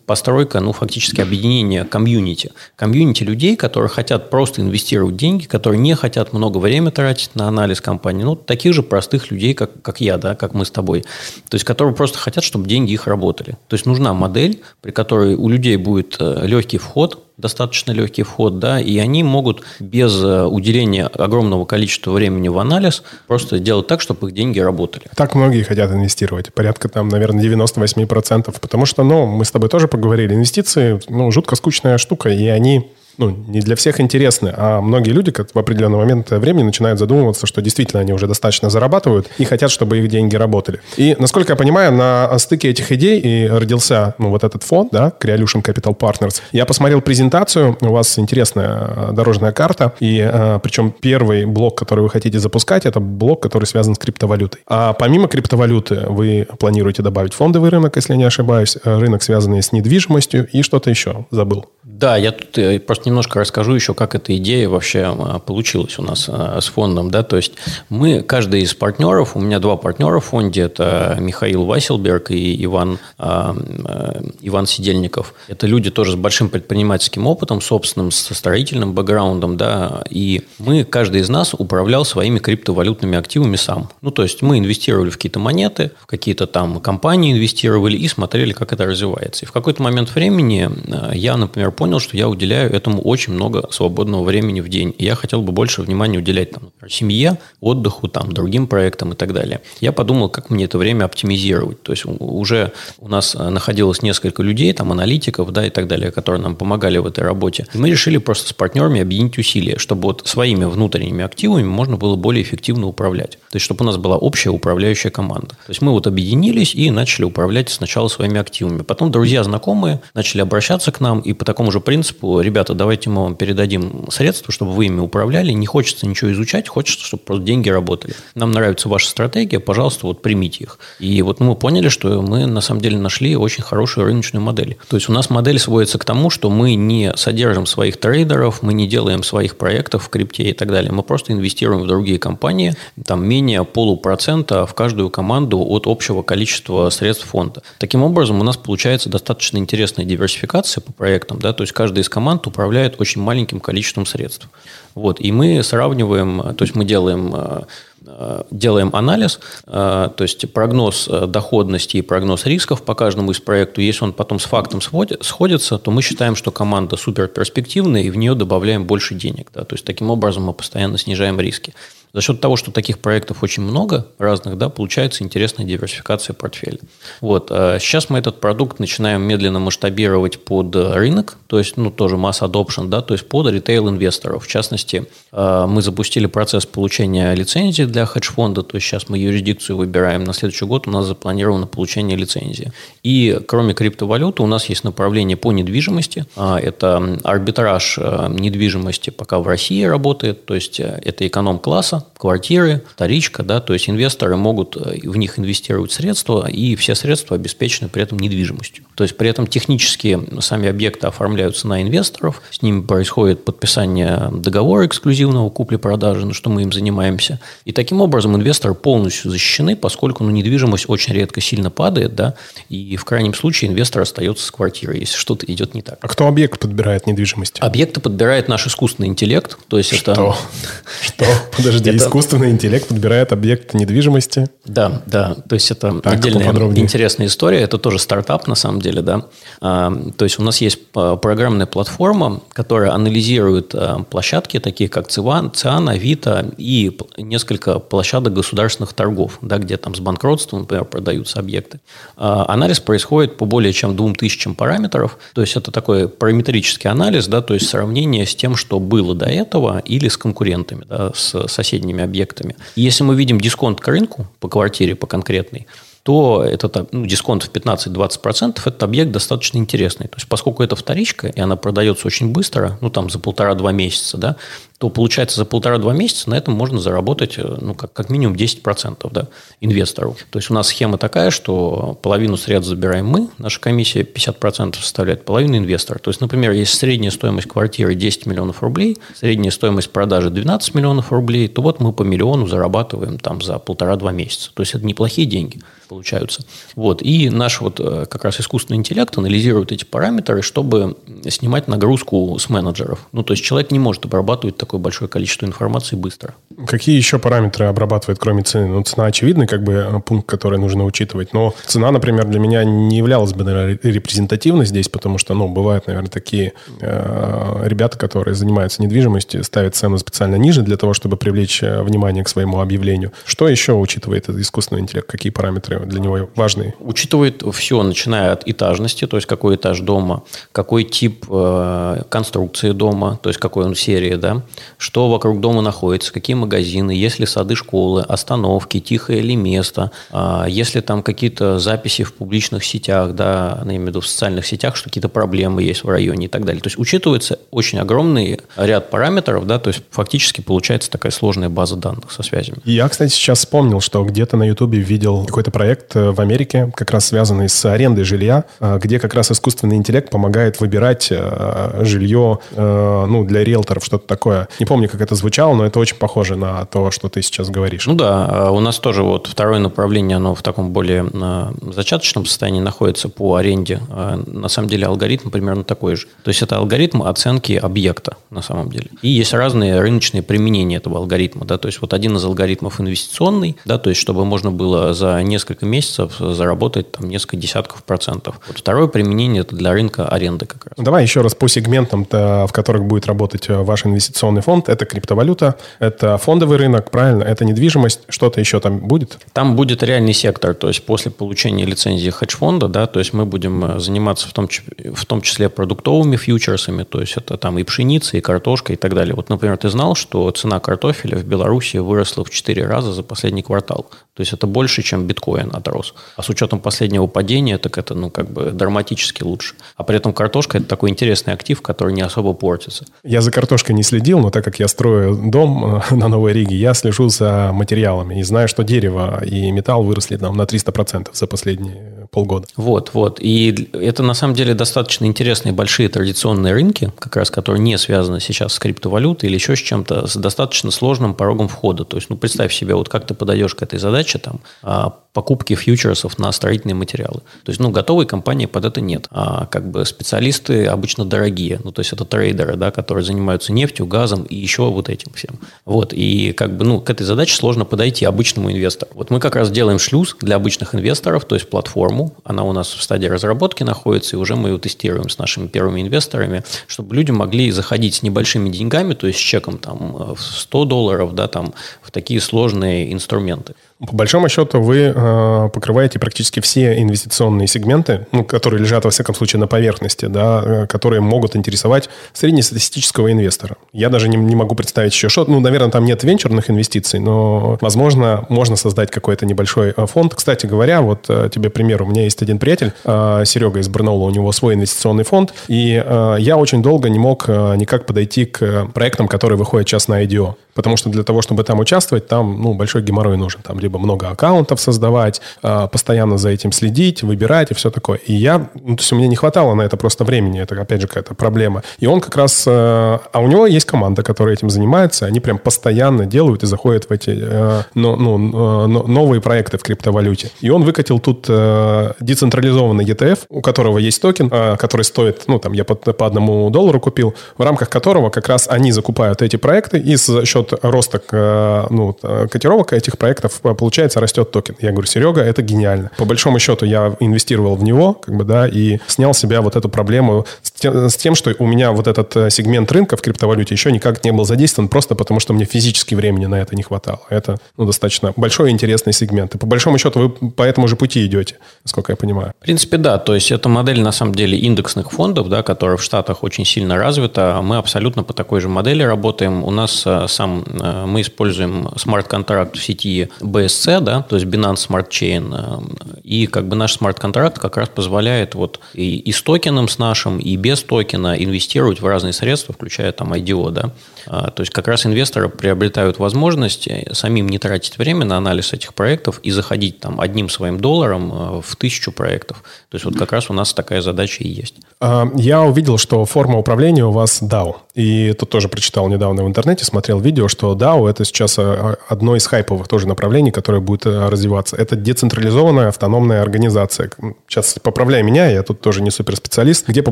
постройка, ну, фактически объединение комьюнити. Комьюнити людей, которые хотят просто инвестировать деньги, которые не хотят много времени тратить на анализ компании. Ну, таких же простых людей, как, как я, да, как мы с тобой. То есть, которые просто хотят, чтобы деньги их работали. То есть, нужна модель, при которой у людей будет э, легкий вход, достаточно легкий вход, да, и они могут без э, уделения огромного количества времени в анализ просто делать так, чтобы их деньги работали. Так многие хотят инвестировать. Порядка там, наверное, 98%. Потому что, ну, мы с тобой тоже поговорили, инвестиции, ну, жутко скучная штука, и они ну, не для всех интересны, а многие люди как в определенный момент времени начинают задумываться, что действительно они уже достаточно зарабатывают и хотят, чтобы их деньги работали. И, насколько я понимаю, на стыке этих идей и родился ну, вот этот фонд, да, Creolution Capital Partners. Я посмотрел презентацию, у вас интересная э, дорожная карта, и э, причем первый блок, который вы хотите запускать, это блок, который связан с криптовалютой. А помимо криптовалюты вы планируете добавить фондовый рынок, если не ошибаюсь, э, рынок, связанный с недвижимостью и что-то еще, забыл. Да, я тут просто немножко расскажу еще, как эта идея вообще а, получилась у нас а, с фондом. Да? То есть мы, каждый из партнеров, у меня два партнера в фонде, это Михаил Василберг и Иван, Иван Сидельников. Это люди тоже с большим предпринимательским опытом, собственным, со строительным бэкграундом. Да? И мы, каждый из нас управлял своими криптовалютными активами сам. Ну, то есть мы инвестировали в какие-то монеты, в какие-то там компании инвестировали и смотрели, как это развивается. И в какой-то момент времени я, например, понял, что я уделяю этому очень много свободного времени в день. И я хотел бы больше внимания уделять там, семье, отдыху, там, другим проектам и так далее. Я подумал, как мне это время оптимизировать. То есть уже у нас э, находилось несколько людей, там, аналитиков, да, и так далее, которые нам помогали в этой работе. И мы решили просто с партнерами объединить усилия, чтобы вот своими внутренними активами можно было более эффективно управлять. То есть, чтобы у нас была общая управляющая команда. То есть, мы вот объединились и начали управлять сначала своими активами. Потом друзья, знакомые начали обращаться к нам, и по такому же принципу, ребята, давайте мы вам передадим средства, чтобы вы ими управляли. Не хочется ничего изучать, хочется, чтобы просто деньги работали. Нам нравится ваша стратегия, пожалуйста, вот примите их. И вот мы поняли, что мы на самом деле нашли очень хорошую рыночную модель. То есть у нас модель сводится к тому, что мы не содержим своих трейдеров, мы не делаем своих проектов в крипте и так далее. Мы просто инвестируем в другие компании, там менее полупроцента в каждую команду от общего количества средств фонда. Таким образом, у нас получается достаточно интересная диверсификация по проектам, да, то есть каждая из команд управляет очень маленьким количеством средств. Вот, и мы сравниваем, то есть мы делаем э, э, делаем анализ, э, то есть прогноз доходности и прогноз рисков по каждому из проектов. Если он потом с фактом сходится, то мы считаем, что команда супер перспективная, и в нее добавляем больше денег. Да? То есть таким образом мы постоянно снижаем риски. За счет того, что таких проектов очень много разных, да, получается интересная диверсификация портфеля. Вот. А сейчас мы этот продукт начинаем медленно масштабировать под рынок, то есть, ну, тоже масс adoption, да, то есть под ритейл-инвесторов. В частности, а, мы запустили процесс получения лицензии для хедж-фонда, то есть сейчас мы юрисдикцию выбираем. На следующий год у нас запланировано получение лицензии. И кроме криптовалюты у нас есть направление по недвижимости. А, это арбитраж недвижимости пока в России работает, то есть это эконом-класса, квартиры, вторичка, да, то есть инвесторы могут э, в них инвестировать средства, и все средства обеспечены при этом недвижимостью. То есть при этом технически сами объекты оформляются на инвесторов, с ними происходит подписание договора эксклюзивного купли-продажи, на что мы им занимаемся. И таким образом инвесторы полностью защищены, поскольку ну, недвижимость очень редко сильно падает, да, и в крайнем случае инвестор остается с квартирой, если что-то идет не так. А кто объект подбирает недвижимость? Объекты подбирает наш искусственный интеллект. То есть что? это... [LAUGHS] Что? Подожди, это... искусственный интеллект подбирает объект недвижимости? Да, да. То есть это так, отдельная интересная история. Это тоже стартап на самом деле, да. А, то есть у нас есть а, программная платформа, которая анализирует а, площадки, такие как Циан, Циан, Авито и несколько площадок государственных торгов, да, где там с банкротством, например, продаются объекты. Анализ происходит по более чем двум тысячам параметров. То есть это такой параметрический анализ, да, то есть сравнение с тем, что было до этого или с конкурентами, да, с соседними объектами. Если мы видим дисконт к рынку по квартире, по конкретной, то этот ну, дисконт в 15-20%, этот объект достаточно интересный. То есть, поскольку это вторичка, и она продается очень быстро, ну, там, за полтора-два месяца, да, то получается за полтора-два месяца на этом можно заработать э, ну, как, как минимум 10% да, инвестору. То есть у нас схема такая, что половину средств забираем мы, наша комиссия 50% составляет, половину инвестора. То есть, например, если средняя стоимость квартиры 10 миллионов рублей, средняя стоимость продажи 12 миллионов рублей, то вот мы по миллиону зарабатываем там за полтора-два месяца. То есть это неплохие деньги получаются. Вот. И наш вот э, как раз искусственный интеллект анализирует эти параметры, чтобы снимать нагрузку с менеджеров. Ну, то есть человек не может обрабатывать такое большое количество информации быстро. Какие еще параметры обрабатывает, кроме цены? Ну, цена очевидный как бы э, пункт, который нужно учитывать. Но цена, например, для меня не являлась бы наверное, репрезентативной здесь, потому что, ну, бывают, наверное, такие э, ребята, которые занимаются недвижимостью, ставят цену специально ниже для того, чтобы привлечь э, внимание к своему объявлению. Что еще учитывает этот искусственный интеллект? Какие параметры для него важные? Учитывает все, начиная от этажности, то есть какой этаж дома, какой тип э, конструкции дома, то есть какой он серии, да, что вокруг дома находится, какие магазины, есть ли сады, школы, остановки, тихое ли место, а, есть ли там какие-то записи в публичных сетях, да, я имею в виду в социальных сетях, что какие-то проблемы есть в районе и так далее. То есть учитывается очень огромный ряд параметров, да, то есть фактически получается такая сложная база данных со связями. Я, кстати, сейчас вспомнил, что где-то на Ютубе видел какой-то проект э, в Америке, как раз связанный с арендой жилья, э, где как раз искусственный интеллект помогает выбирать э, жилье ну, для риэлторов, что-то такое. Не помню, как это звучало, но это очень похоже на то, что ты сейчас говоришь. Ну да, а у нас тоже вот второе направление, оно в таком более а, зачаточном состоянии находится по аренде. А, на самом деле алгоритм примерно такой же. То есть это алгоритм оценки объекта на самом деле. И есть разные рыночные применения этого алгоритма. Да? То есть вот один из алгоритмов инвестиционный, да, то есть чтобы можно было за несколько месяцев заработать там несколько десятков процентов. Вот второе применение это для рынка аренды как раз. Давай еще раз по сегментам, в которых будет работать э, ваш инвестиционный фонд. Это криптовалюта, это фондовый рынок, правильно? Это недвижимость. Что-то еще там будет? Там будет реальный сектор. То есть после получения лицензии хедж-фонда, да, то есть мы будем э, заниматься в том, в том числе продуктовыми фьючерсами, то есть это там и пшеница, и картошка, и так далее. Вот, например, ты знал, что цена картофеля в Беларуси выросла в 4 раза за последний квартал. То есть это больше, чем биткоин отрос. А с учетом последнего падения, так это, ну, как бы драматически лучше. А при этом картошка – это такой интересный актив, который не особо портится. Я за картошкой не следил, но так как я строю дом э, [LAUGHS] на Новой Риге, я слежу за материалами и знаю, что дерево и металл выросли там на 300% за последние полгода. Вот, вот. И это на самом деле достаточно интересные большие традиционные рынки, как раз которые не связаны сейчас с криптовалютой или еще с чем-то, с достаточно сложным порогом входа. То есть, ну, представь себе, вот как ты подойдешь к этой задаче, там, а, покупки фьючерсов на строительные материалы. То есть, ну, готовой компании под это нет. А как бы специалисты обычно дорогие. Ну, то есть, это трейдеры, да, которые занимаются нефтью, газом и еще вот этим всем. Вот. И как бы, ну, к этой задаче сложно подойти обычному инвестору. Вот мы как раз делаем шлюз для обычных инвесторов, то есть платформу. Она у нас в стадии разработки находится, и уже мы ее тестируем с нашими первыми инвесторами, чтобы люди могли заходить с небольшими деньгами, то есть с чеком там в 100 долларов, да, там в такие сложные инструменты. По большому счету вы э, покрываете практически все инвестиционные сегменты, ну, которые лежат, во всяком случае, на поверхности, да, э, которые могут интересовать среднестатистического инвестора. Я даже не, не могу представить еще что. Ну, наверное, там нет венчурных инвестиций, но, возможно, можно создать какой-то небольшой э, фонд. Кстати говоря, вот э, тебе пример. У меня есть один приятель, э, Серега из Барнаула, у него свой инвестиционный фонд, и э, я очень долго не мог никак подойти к проектам, которые выходят сейчас на IDO. Потому что для того, чтобы там участвовать, там ну, большой геморрой нужен. Там либо много аккаунтов создавать, а, постоянно за этим следить, выбирать и все такое. И я, ну, то есть у меня не хватало на это просто времени, это опять же какая-то проблема. И он как раз, э, а у него есть команда, которая этим занимается, они прям постоянно делают и заходят в эти э, ну, ну, новые проекты в криптовалюте. И он выкатил тут э, децентрализованный ETF, у которого есть токен, который стоит, ну, там, я по, по одному доллару купил, в рамках которого как раз они закупают эти проекты, и за счет роста ну, котировок этих проектов, получается, растет токен. Я говорю, Серега, это гениально. По большому счету я инвестировал в него, как бы, да, и снял с себя вот эту проблему с тем, что у меня вот этот э, сегмент рынка в криптовалюте еще никак не был задействован, просто потому что мне физически времени на это не хватало. Это ну, достаточно большой интересный сегмент. И по большому счету вы по этому же пути идете, насколько я понимаю. В принципе, да. То есть это модель, на самом деле, индексных фондов, да, которая в Штатах очень сильно развита. Мы абсолютно по такой же модели работаем. У нас э, сам э, мы используем смарт-контракт в сети BSC, да, то есть Binance Smart Chain. И как бы наш смарт-контракт как раз позволяет вот и, и с токеном с нашим, и без токена инвестировать в разные средства, включая там IDO, да. А, то есть как раз инвесторы приобретают возможность э, самим не тратить время на анализ этих проектов и заходить там одним своим долларом э, в тысячу проектов. То есть вот как раз у нас такая задача и есть. А, я увидел, что форма управления у вас DAO. И тут тоже прочитал недавно в интернете, смотрел видео, что DAO это сейчас э, одно из хайповых тоже направлений, которое будет развиваться. Это децентрализованная автономная организация. Сейчас поправляй меня, я тут тоже не суперспециалист, где по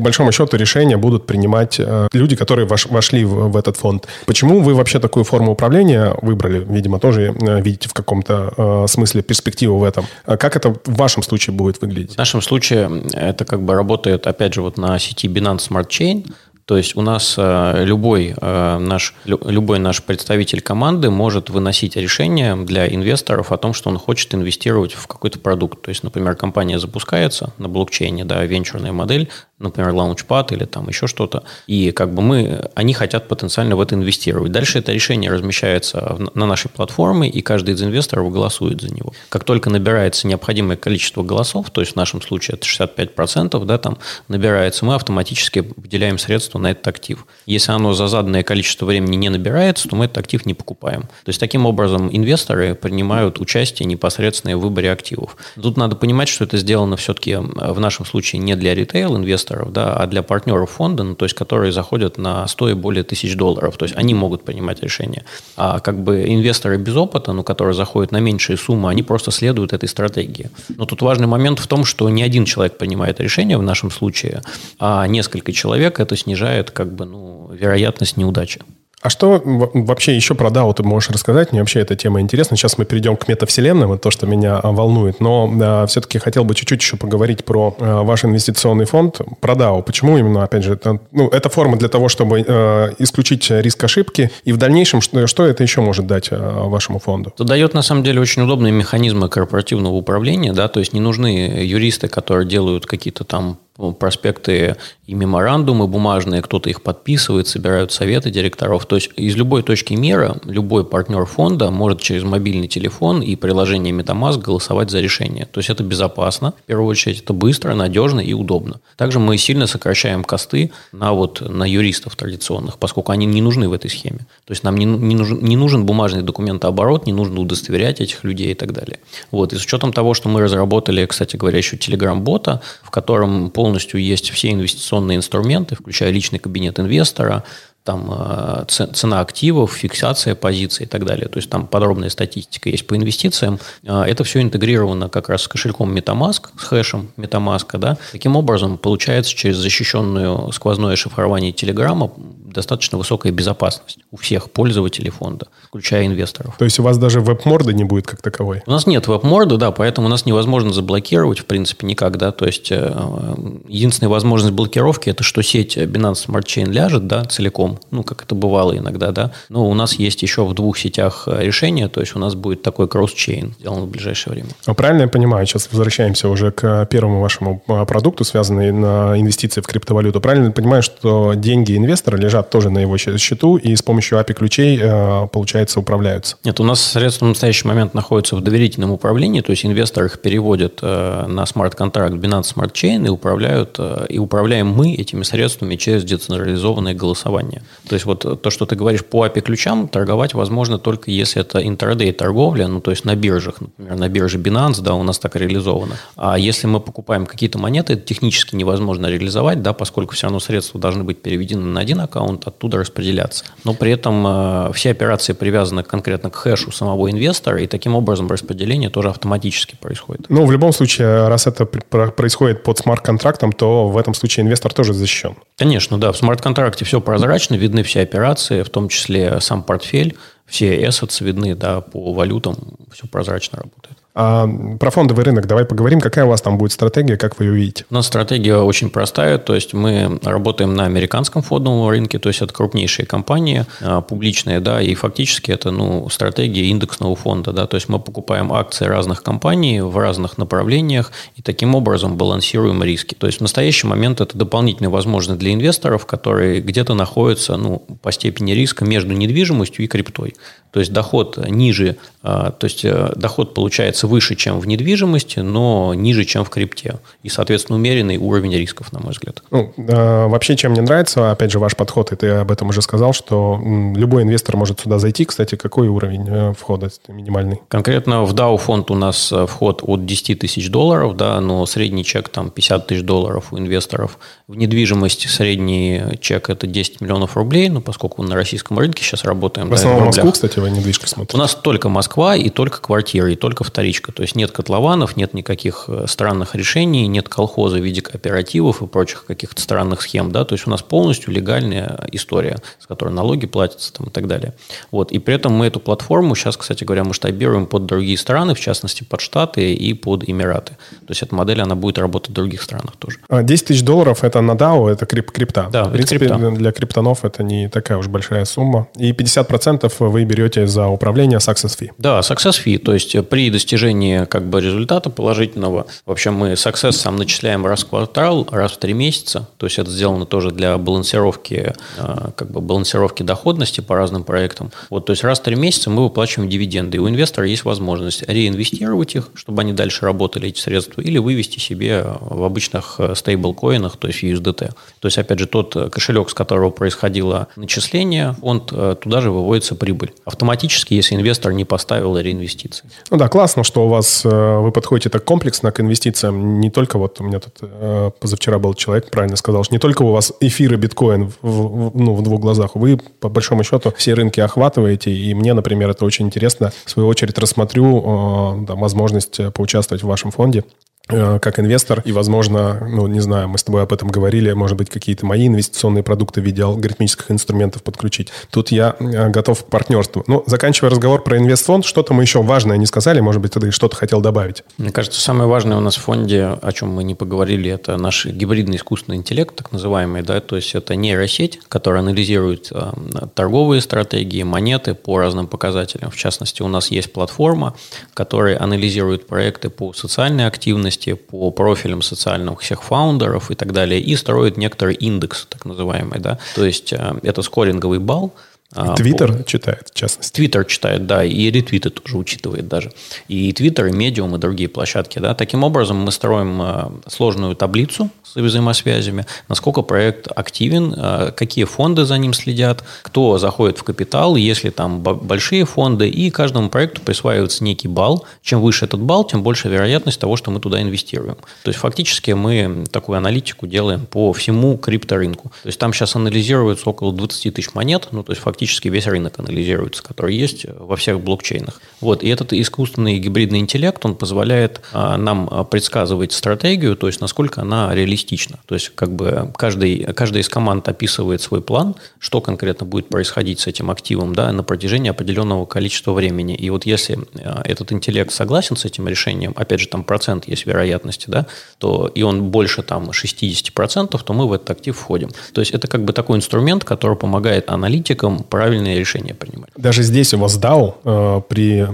большому счету решения будут принимать люди, которые вошли в этот фонд. Почему вы вообще такую форму управления выбрали? Видимо, тоже э, видите в каком-то э, смысле перспективу в этом. А как это в вашем случае будет выглядеть? В нашем случае это как бы работает, опять же, вот на сети Binance Smart Chain. То есть у нас э, любой э, наш, любой наш представитель команды может выносить решение для инвесторов о том, что он хочет инвестировать в какой-то продукт. То есть, например, компания запускается на блокчейне, да, венчурная модель, например, Launchpad или там еще что-то, и как бы мы, они хотят потенциально в это инвестировать. Дальше это решение размещается на нашей платформе, и каждый из инвесторов голосует за него. Как только набирается необходимое количество голосов, то есть в нашем случае это 65%, да, там набирается, мы автоматически выделяем средства на этот актив. Если оно за заданное количество времени не набирается, то мы этот актив не покупаем. То есть таким образом инвесторы принимают участие непосредственно в выборе активов. Тут надо понимать, что это сделано все-таки в нашем случае не для ритейл-инвесторов, инвесторов, да, а для партнеров фонда, ну, то есть которые заходят на 100 и более тысяч долларов. То есть они могут принимать решения. А как бы инвесторы без опыта, ну, которые заходят на меньшие суммы, они просто следуют этой стратегии. Но тут важный момент в том, что не один человек принимает решение в нашем случае, а несколько человек это снижает как бы, ну, вероятность неудачи. А что вообще еще про DAO ты можешь рассказать? Мне вообще эта тема интересна. Сейчас мы перейдем к метавселенным, это то, что меня а, волнует. Но а, все-таки хотел бы чуть-чуть еще поговорить про а, ваш инвестиционный фонд, про DAO. Почему именно, опять же, это, ну, это форма для того, чтобы а, исключить риск ошибки. И в дальнейшем, что, что это еще может дать а, вашему фонду? Это дает, на самом деле, очень удобные механизмы корпоративного управления. Да? То есть не нужны юристы, которые делают какие-то там проспекты и меморандумы бумажные, кто-то их подписывает, собирают советы директоров. То есть из любой точки мира любой партнер фонда может через мобильный телефон и приложение MetaMask голосовать за решение. То есть это безопасно, в первую очередь, это быстро, надежно и удобно. Также мы сильно сокращаем косты на, вот, на юристов традиционных, поскольку они не нужны в этой схеме. То есть нам не, не, нужен, не нужен бумажный документооборот, не нужно удостоверять этих людей и так далее. Вот. И с учетом того, что мы разработали, кстати говоря, еще Telegram-бота, в котором пол полностью есть все инвестиционные инструменты, включая личный кабинет инвестора, там э, цена активов, фиксация позиций и так далее. То есть там подробная статистика есть по инвестициям. Э, это все интегрировано как раз с кошельком MetaMask, с хэшем MetaMask. Да? Таким образом, получается через защищенную сквозное шифрование Телеграма достаточно высокая безопасность у всех пользователей фонда, включая инвесторов. То есть у вас даже веб-морды не будет как таковой? У нас нет веб-морды, да, поэтому у нас невозможно заблокировать, в принципе, никак, да, то есть э, единственная возможность блокировки это что сеть Binance Smart Chain ляжет, да, целиком, ну, как это бывало иногда, да, но у нас есть еще в двух сетях э, решение, то есть у нас будет такой кросс-чейн сделан в ближайшее время. А правильно я понимаю, сейчас возвращаемся уже к первому вашему а, продукту, связанный на инвестиции в криптовалюту. Правильно я понимаю, что деньги инвестора лежат тоже на его счету, и с помощью API-ключей, э, получается, управляются. Нет, у нас средства в настоящий момент находятся в доверительном управлении, то есть инвестор их переводит э, на смарт-контракт Binance Smart Chain и управляют, э, и управляем мы этими средствами через децентрализованное голосование. То есть вот то, что ты говоришь по API-ключам, торговать возможно только если это интрадей торговля, ну то есть на биржах, например, на бирже Binance, да, у нас так реализовано. А если мы покупаем какие-то монеты, это технически невозможно реализовать, да, поскольку все равно средства должны быть переведены на один аккаунт, оттуда распределяться. Но при этом э, все операции привязаны конкретно к хэшу самого инвестора, и таким образом распределение тоже автоматически происходит. Ну, в любом случае, раз это происходит под смарт-контрактом, то в этом случае инвестор тоже защищен. Конечно, да. В смарт-контракте все прозрачно, видны все операции, в том числе сам портфель, все assets видны, да, по валютам, все прозрачно работает. А про фондовый рынок давай поговорим. Какая у вас там будет стратегия, как вы ее видите? У нас стратегия очень простая. То есть мы работаем на американском фондовом рынке, то есть это крупнейшие компании, а, публичные, да, и фактически это ну, стратегия индексного фонда. Да, то есть мы покупаем акции разных компаний в разных направлениях и таким образом балансируем риски. То есть в настоящий момент это дополнительная возможность для инвесторов, которые где-то находятся ну, по степени риска между недвижимостью и криптой. То есть доход ниже, а, то есть э, доход получается выше, чем в недвижимости, но ниже, чем в крипте. И, соответственно, умеренный уровень рисков, на мой взгляд. Ну, э, вообще, чем мне нравится, опять же, ваш подход, и ты об этом уже сказал, что любой инвестор может сюда зайти. Кстати, какой уровень э, входа минимальный? Конкретно в DAO фонд у нас вход от 10 тысяч долларов, да, но средний чек там 50 тысяч долларов у инвесторов. В недвижимость средний чек это 10 миллионов рублей, но поскольку на российском рынке сейчас работаем. В основном да, в Москву, кстати, вы недвижку смотрите? У нас только Москва и только квартиры, и только вторичка. То есть нет котлованов, нет никаких э, странных решений, нет колхоза в виде кооперативов и прочих каких-то странных схем. Да? То есть у нас полностью легальная история, с которой налоги платятся там, и так далее. Вот. И при этом мы эту платформу сейчас, кстати говоря, масштабируем под другие страны, в частности, под Штаты и под Эмираты. То есть эта модель, она будет работать в других странах тоже. 10 а, тысяч долларов – это на DAO, это крип крипта. Да, в принципе, крипта. для криптонов это не такая уж большая сумма. И 50% вы берете за управления success fee. Да, success fee, то есть при достижении как бы результата положительного, вообще мы success сам начисляем раз в квартал, раз в три месяца, то есть это сделано тоже для балансировки, а, как бы балансировки доходности по разным проектам. Вот, то есть раз в три месяца мы выплачиваем дивиденды, и у инвестора есть возможность реинвестировать их, чтобы они дальше работали, эти средства, или вывести себе в обычных стейблкоинах, то есть USDT. То есть, опять же, тот кошелек, с которого происходило начисление, э, туда же выводится прибыль. Автоматически, если инвестор не поставил реинвестиции. Ну да, классно, что у вас э, вы подходите так комплексно к инвестициям. Не только вот у меня тут э, позавчера был человек, правильно сказал, что не только у вас эфир и биткоин в, в, ну, в двух глазах, вы по большому счету все рынки охватываете. И мне, например, это очень интересно. В свою очередь рассмотрю э, да, возможность поучаствовать в вашем фонде. Э, как инвестор, и, возможно, ну, не знаю, мы с тобой об этом говорили, может быть, какие-то мои инвестиционные продукты в виде алгоритмических инструментов подключить. Тут я э, готов к партнерству. Ну, заканчивая разговор про инвестфонд, что-то мы еще важное не сказали, может быть, ты что-то хотел добавить? Мне кажется, самое важное у нас в фонде, о чем мы не поговорили, это наш гибридный искусственный интеллект, так называемый, да, то есть это нейросеть, которая анализирует э, торговые стратегии, монеты по разным показателям. В частности, у нас есть платформа, которая анализирует проекты по социальной активности, деятельности по профилям социальных всех фаундеров и так далее, и строит некоторый индекс, так называемый. Да? То есть э, это скоринговый балл, Твиттер по... читает, в частности. Твиттер читает, да, и ретвиты тоже учитывает даже. И Твиттер, и Медиум, и другие площадки. Да. Таким образом, мы строим э, сложную таблицу с взаимосвязями, насколько проект активен, э, какие фонды за ним следят, кто заходит в капитал, если там большие фонды, и каждому проекту присваивается некий балл. Чем выше этот балл, тем больше вероятность того, что мы туда инвестируем. То есть, фактически мы такую аналитику делаем по всему крипторынку. То есть, там сейчас анализируется около 20 тысяч монет, ну, то есть, фактически практически весь рынок анализируется, который есть во всех блокчейнах. Вот. И этот искусственный гибридный интеллект, он позволяет а, нам а, предсказывать стратегию, то есть насколько она реалистична. То есть как бы каждый, каждая из команд описывает свой план, что конкретно будет происходить с этим активом да, на протяжении определенного количества времени. И вот если а, этот интеллект согласен с этим решением, опять же, там процент есть вероятности, да, то и он больше там 60%, то мы в этот актив входим. То есть это как бы такой инструмент, который помогает аналитикам правильные решения принимать. Даже здесь у вас DAO э, при,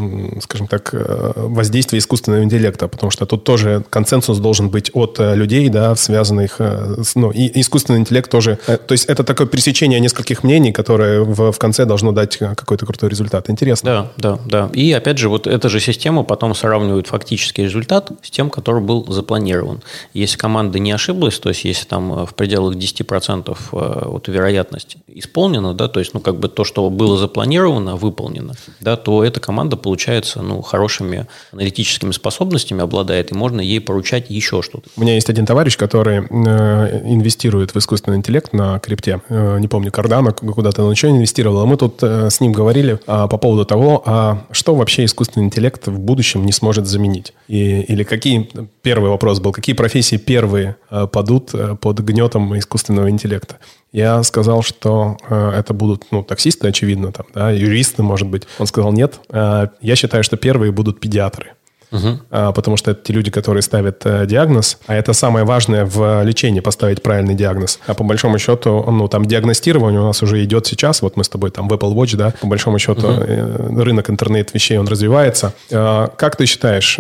скажем так, э, воздействии искусственного интеллекта, потому что тут тоже консенсус должен быть от э, людей, да, связанных э, с, ну, и искусственный интеллект тоже. Э, то есть это такое пересечение нескольких мнений, которое в, в конце должно дать какой-то крутой результат. Интересно. Да, да, да. И опять же, вот эта же система потом сравнивает фактический результат с тем, который был запланирован. Если команда не ошиблась, то есть если там в пределах 10% вот вероятность исполнена, да, то есть, ну, как бы то, что было запланировано, выполнено, да, то эта команда получается, ну, хорошими аналитическими способностями обладает, и можно ей поручать еще что-то. У меня есть один товарищ, который э, инвестирует в искусственный интеллект на крипте. Э, не помню, Кардана куда-то он еще инвестировал. А мы тут э, с ним говорили э, по поводу того, а что вообще искусственный интеллект в будущем не сможет заменить. И, или какие, первый вопрос был, какие профессии первые э, падут э, под гнетом искусственного интеллекта. Я сказал, что э, это будут, ну, таксисты, очевидно, там, да, юристы, может быть. Он сказал, нет, э, я считаю, что первые будут педиатры. Угу. Потому что это те люди, которые ставят а, диагноз, а это самое важное в лечении, поставить правильный диагноз. А по большому счету, ну, там диагностирование у нас уже идет сейчас, вот мы с тобой там в Apple Watch, да, по большому счету угу. рынок интернет-вещей, он развивается. Как ты считаешь,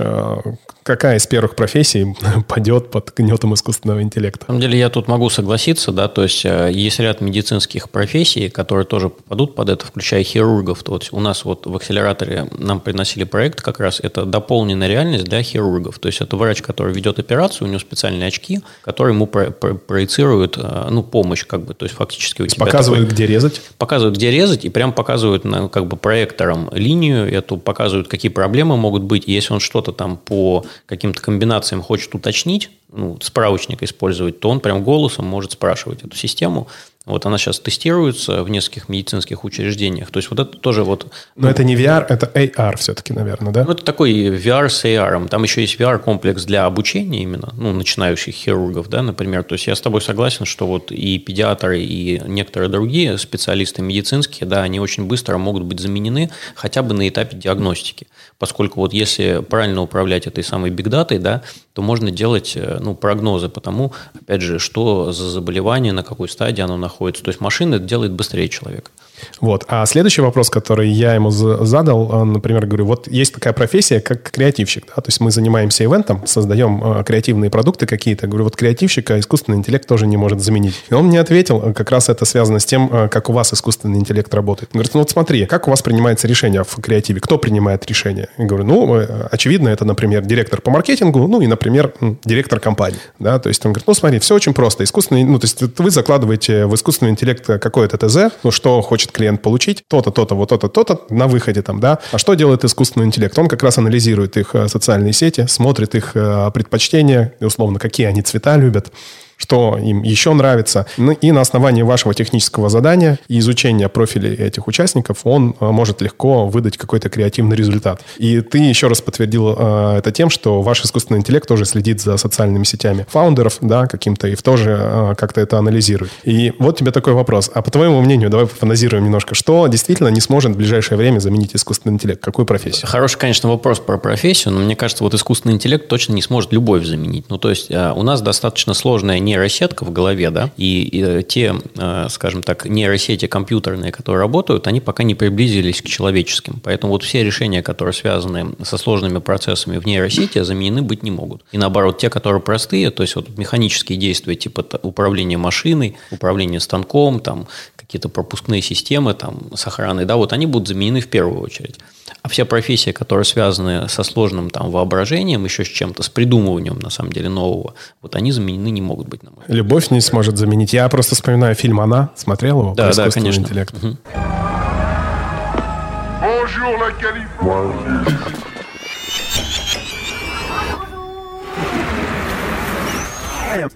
какая из первых профессий [LAUGHS] падет под гнетом искусственного интеллекта? На самом деле я тут могу согласиться, да, то есть э, есть ряд медицинских профессий, которые тоже попадут под это, включая хирургов. То есть у нас вот в акселераторе нам приносили проект как раз, это дополненная реальность для хирургов. То есть это врач, который ведет операцию, у него специальные очки, которые ему про про проецируют, э, ну, помощь как бы, то есть фактически у тебя Показывают, такой, где резать? Показывают, где резать, и прям показывают как бы проектором линию, эту показывают, какие проблемы могут быть, если он что-то там по каким-то комбинациям хочет уточнить, ну, справочник использовать, то он прям голосом может спрашивать эту систему, вот она сейчас тестируется в нескольких медицинских учреждениях. То есть вот это тоже вот... Но ну, это не VR, это AR все-таки, наверное, да? Ну, это такой VR с AR. Там еще есть VR-комплекс для обучения именно, ну, начинающих хирургов, да, например. То есть я с тобой согласен, что вот и педиатры, и некоторые другие специалисты медицинские, да, они очень быстро могут быть заменены хотя бы на этапе диагностики. Поскольку вот если правильно управлять этой самой бигдатой, да, то можно делать э, ну, прогнозы по тому, опять же, что за заболевание, на какой стадии оно находится. То есть машина это делает быстрее человека. Вот. А следующий вопрос, который я ему задал, например, говорю, вот есть такая профессия, как креативщик, да, то есть мы занимаемся ивентом, создаем э, креативные продукты какие-то, говорю, вот креативщика искусственный интеллект тоже не может заменить. И он мне ответил, э, как раз это связано с тем, э, как у вас искусственный интеллект работает. Говорит, ну вот смотри, как у вас принимается решение в креативе, кто принимает решение? Я говорю, ну, очевидно, это, например, директор по маркетингу, ну и, например, директор компании, да, то есть он говорит, ну смотри, все очень просто, искусственный, ну, то есть вы закладываете в искусственный интеллект какое-то ТЗ, ну, что хочет хочет клиент получить то-то, то-то, вот то-то, то-то на выходе там, да. А что делает искусственный интеллект? Он как раз анализирует их э, социальные сети, смотрит их э, предпочтения, условно, какие они цвета любят, что им еще нравится. Ну, и на основании вашего технического задания и изучения профилей этих участников он э, может легко выдать какой-то креативный результат. И ты еще раз подтвердил э, это тем, что ваш искусственный интеллект тоже следит за социальными сетями фаундеров, да, каким-то, и тоже э, как-то это анализирует. И вот тебе такой вопрос. А по твоему мнению, давай пофантазируем немножко, что действительно не сможет в ближайшее время заменить искусственный интеллект? Какую профессию? Хороший, конечно, вопрос про профессию, но мне кажется, вот искусственный интеллект точно не сможет любовь заменить. Ну, то есть у нас достаточно сложная нейросетка в голове, да, и, и э, те, э, скажем так, нейросети компьютерные, которые работают, они пока не приблизились к человеческим. Поэтому вот все решения, которые связаны со сложными процессами в нейросети, заменены быть не могут. И наоборот, те, которые простые, то есть вот механические действия типа управления машиной, управления станком, там какие-то пропускные системы, там, с охраной, да, вот они будут заменены в первую очередь. А все профессии, которые связаны со сложным там воображением, еще с чем-то, с придумыванием, на самом деле, нового, вот они заменены не могут быть, на мой. Любовь не сможет заменить. Я просто вспоминаю фильм «Она». Смотрел его? Да, да, конечно. Интеллект. Угу.